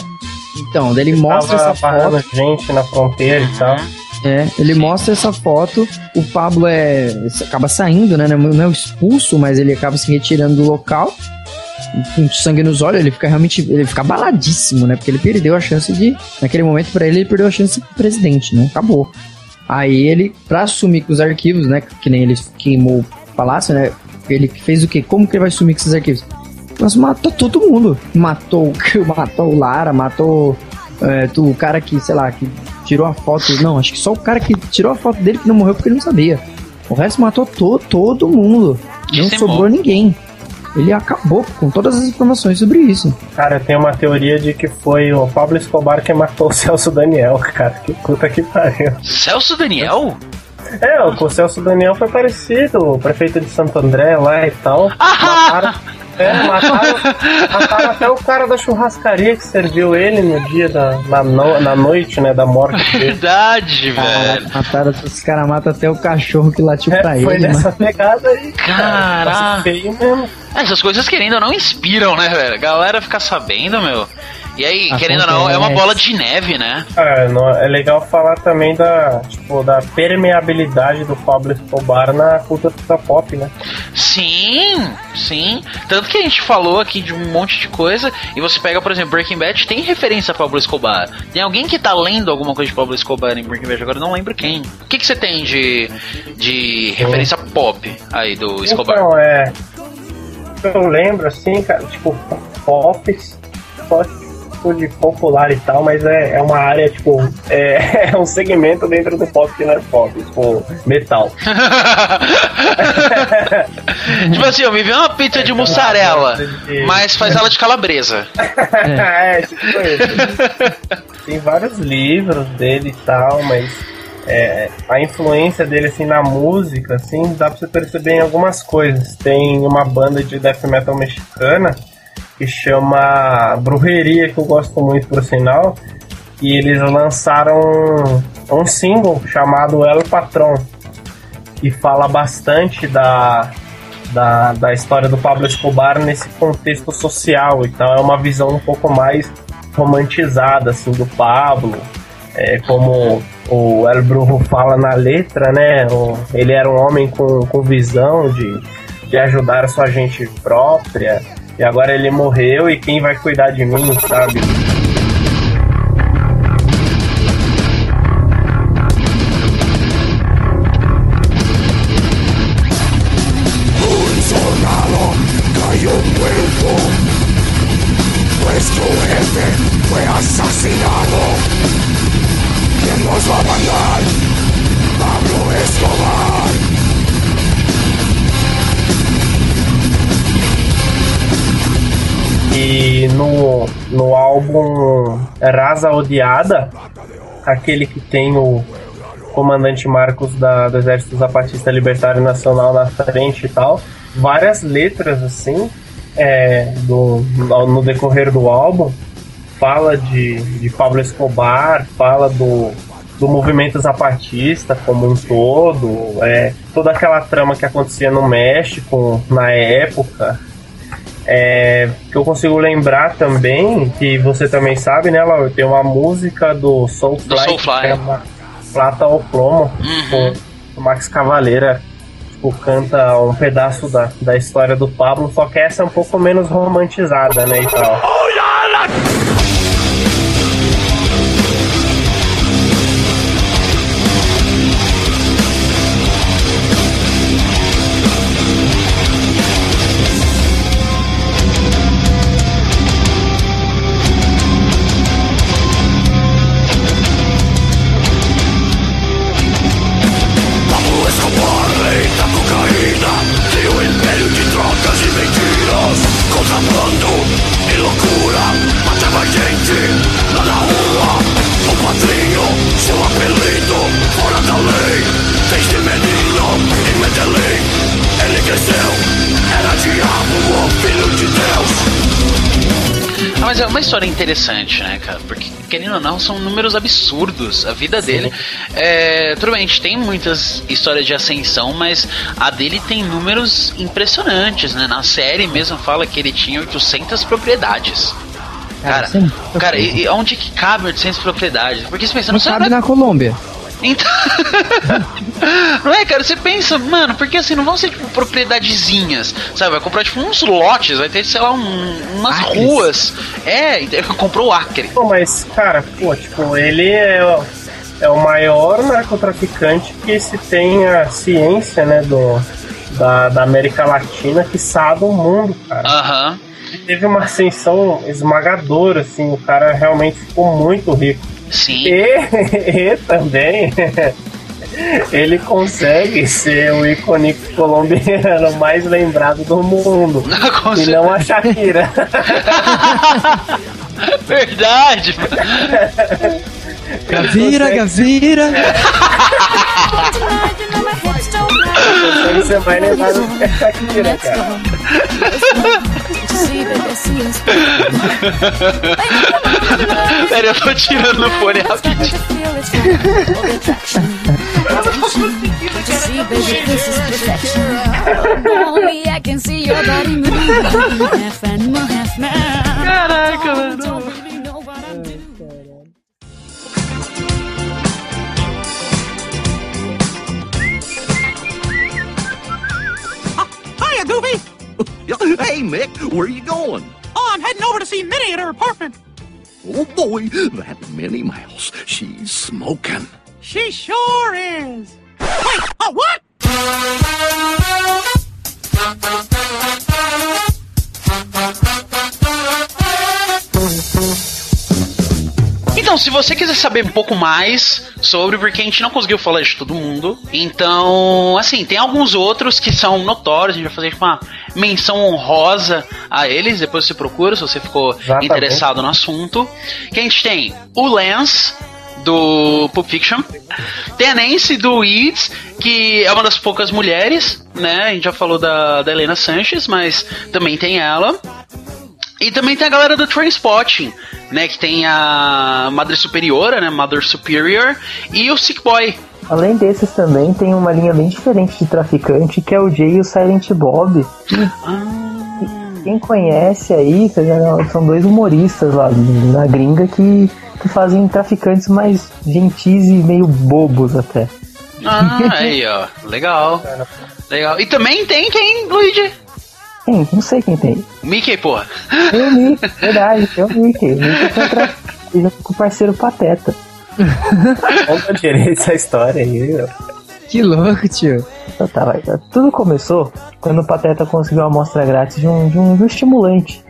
Então, daí ele mostra tava essa foto. gente na fronteira e tal. É, ele mostra essa foto, o Pablo é acaba saindo, né? Não é expulso, mas ele acaba se retirando do local. Com sangue nos olhos, ele fica realmente. Ele fica abaladíssimo, né? Porque ele perdeu a chance de. Naquele momento, pra ele, ele perdeu a chance de presidente, né? Acabou. Aí ele, pra assumir com os arquivos, né? Que nem ele queimou o palácio, né? Ele fez o quê? Como que ele vai assumir com esses arquivos? Mas matou todo mundo. Matou, matou o Lara, matou é, tu- o cara que, sei lá, que tirou a foto. Não, acho que só o cara que tirou a foto dele que não morreu porque ele não sabia. O resto matou to, todo mundo. Não Dizimou. sobrou ninguém. Ele acabou com todas as informações sobre isso. Cara, tem uma teoria de que foi o Pablo Escobar que matou o Celso Daniel, cara. Que puta que pariu. Celso Daniel? É, o Celso Daniel foi parecido, o prefeito de Santo André lá e tal. Mataram, é, mataram, mataram até o cara da churrascaria que serviu ele no dia da. na, no- na noite, né, da morte dele. Verdade, velho. Mataram, os caras matam até o cachorro que latiu pra É, foi ele. nessa mano. pegada aí. Caraca. Feio mesmo. Essas coisas, querendo não, inspiram, né, velho? A galera fica sabendo, meu. E aí, querendo ou não, é uma Acontece. bola de neve, né? É, não- é legal falar também da, tipo, da permeabilidade do Pablo Escobar na cultura pop, né? Sim, sim. Tanto que a gente falou aqui de um monte de coisa. E você pega, por exemplo, Breaking Bad, tem referência a Pablo Escobar. Tem alguém que tá lendo alguma coisa de Pablo Escobar em Breaking Bad agora? eu Não lembro quem. O que, que você tem de, de referência pop aí do Escobar? Então, é. Eu lembro, assim, cara, tipo, pop, só tipo de popular e tal, mas é, é uma área, tipo, é, é um segmento dentro do pop que não é pop, tipo, metal. tipo assim, eu me vi uma pizza de mussarela, mas faz ela de calabresa. é, tipo isso. Tem vários livros dele e tal, mas é, a influência dele assim na música, assim, dá pra você perceber em algumas coisas. Tem uma banda de death metal mexicana que chama Brujeria, que eu gosto muito por sinal, e eles lançaram um, single chamado El Patrão, que fala bastante da, da, da história do Pablo Escobar nesse contexto social. Então é uma visão um pouco mais romantizada assim do Pablo. É, como o El Brujo fala na letra, né? ele era um homem com, com visão de, de ajudar a sua gente própria. E agora ele morreu e quem vai cuidar de mim, sabe? No, álbum Rasa Odiada, aquele que tem o comandante Marcos da, do Exército Zapatista Libertário Nacional na frente e tal, várias letras assim, é, do, no, no decorrer do álbum, fala de, de Pablo Escobar, fala do, do movimento zapatista como um todo, é, toda aquela trama que acontecia no México na época, é, que eu consigo lembrar também, que você também sabe, né, Laura? Tem uma música do Soulfly, Do Soulfly. que chama Plata ao Plomo, com o Max Cavaleira tipo, canta um pedaço da, da história do Pablo, só que essa é um pouco menos romantizada, né, e tal. História interessante, né, cara? Porque, querendo ou não, são números absurdos. A vida dele. É, tudo bem, a gente tem muitas histórias de ascensão, mas a dele tem números impressionantes, né? Na série mesmo fala que ele tinha 800 propriedades. Cara, sim. cara, e, e onde que cabe 800 propriedades? Porque você pensa, Não não sabe cabe na Colômbia. Então. não é, cara? Você pensa, mano, porque assim, não vão ser tipo propriedadezinhas, sabe? Vai comprar tipo uns lotes, vai ter, sei lá, um- umas Acres. ruas. É, então, comprou o Acre. Pô, mas, cara, pô, tipo, ele é, o- é o maior narcotraficante que se tem a ciência, né, do, da, da América Latina, que sabe do mundo, cara. Aham. Ele teve uma ascensão esmagadora, assim, o cara realmente ficou muito rico. Sim. E, e também ele consegue ser o ícone colombiano mais lembrado do mundo. Com e não a Shakira. Verdade. Gavira, Gavira. Ser mais lembrado do que a Shakira, cara. Pera, eu tô tirando o fone rapidinho. Only I can see your body moving half animal, half man. Caraca, mano. Hiya, Goofy! Hey, Mick, where you going? Oh, I'm heading over to see Minnie at her apartment. Oh, boy, that Minnie Mouse, she's smoking. She sure is. Wait, oh, what? Então, se você quiser saber um pouco mais sobre, porque a gente não conseguiu falar de todo mundo, então, assim, tem alguns outros que são notórios, a gente vai fazer tipo, uma menção honrosa a eles, depois você procura se você ficou Exatamente. interessado no assunto. Que a gente tem o Lance, do Pulp Fiction, tem a Nancy do Weeds, que é uma das poucas mulheres, né? A gente já falou da, da Helena Sanches, mas também tem ela. E também tem a galera do Trainspotting, né? Que tem a Madre Superiora, né? Mother Superior, e o Sick Boy. Além desses também tem uma linha bem diferente de traficante, que é o Jay e o Silent Bob. E Quem conhece aí, são dois humoristas lá na gringa que, que fazem traficantes mais gentis e meio bobos até. Ah, aí, ó. Legal. Legal. E também tem quem, Luigi? Quem? Não sei quem tem. Mickey, porra. Tem o Mickey, verdade, tem o Mickey. O Mickey foi tra... ele já ficou com o parceiro Pateta. Conta direito essa história aí, meu. Que louco, tio. Então tá, vai. Tudo começou quando o Pateta conseguiu uma amostra grátis de um, de um, de um estimulante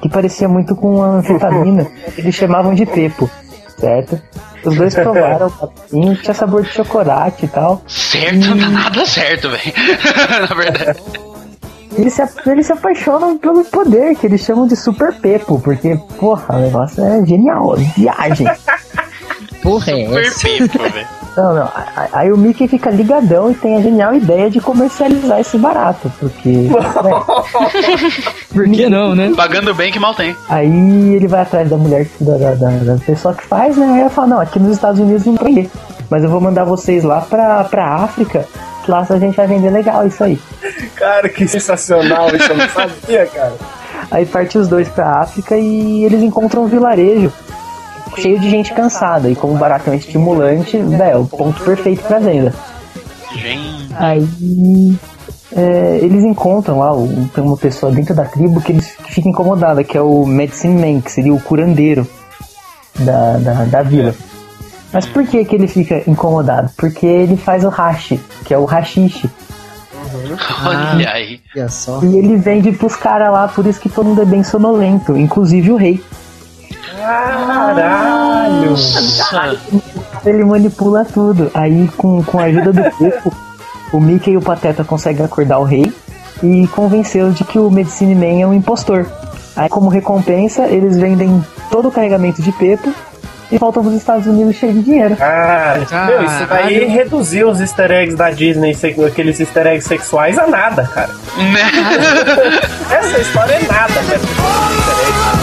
que parecia muito com uma anfetamina. Eles chamavam de Pepo, certo? Os dois provaram o papinho, tinha sabor de chocolate e tal. Certo, não tá nada certo, velho. Na verdade. Eles se, eles se apaixonam pelo poder, que eles chamam de Super Pepo, porque, porra, o negócio é genial, viagem. Porra, é Perfeito, velho. Não, não. Aí o Mickey fica ligadão e tem a genial ideia de comercializar esse barato, porque. né, Por que não, né? Pagando bem que mal tem. Aí ele vai atrás da mulher, da, da, da- da pessoa que faz, né? Aí ela fala, não, aqui nos Estados Unidos não tem. Mas eu vou mandar vocês lá pra, pra África, lá a gente vai vender legal isso aí. Cara, que sensacional, isso eu não sabia, cara. Aí parte os dois pra África e eles encontram um vilarejo cheio de gente cansada. E como o barato é um estimulante, é o ponto perfeito pra venda. Gente. Aí é, eles encontram lá, tem uma pessoa dentro da tribo que, eles, que fica incomodada, que é o Medicine Man, que seria o curandeiro da, da, da vila. Mas por que, que ele fica incomodado? Porque ele faz o hashi, que é o hashish. Olha aí. Olha só. E ele vende pros caras lá, por isso que todo mundo é bem sonolento, inclusive o rei. Caralho! Nossa. Ele manipula tudo. Aí, com, com a ajuda do Pepo, o Mickey e o Pateta conseguem acordar o rei e convencê-lo de que o Medicine Man é um impostor. Aí, como recompensa, eles vendem todo o carregamento de Pepo e voltam para os Estados Unidos cheio de dinheiro. Ah, meu, isso daí Caralho. reduziu os easter eggs da Disney, aqueles easter eggs sexuais, a nada, cara. Né? Essa história é nada, velho. Easter eggs.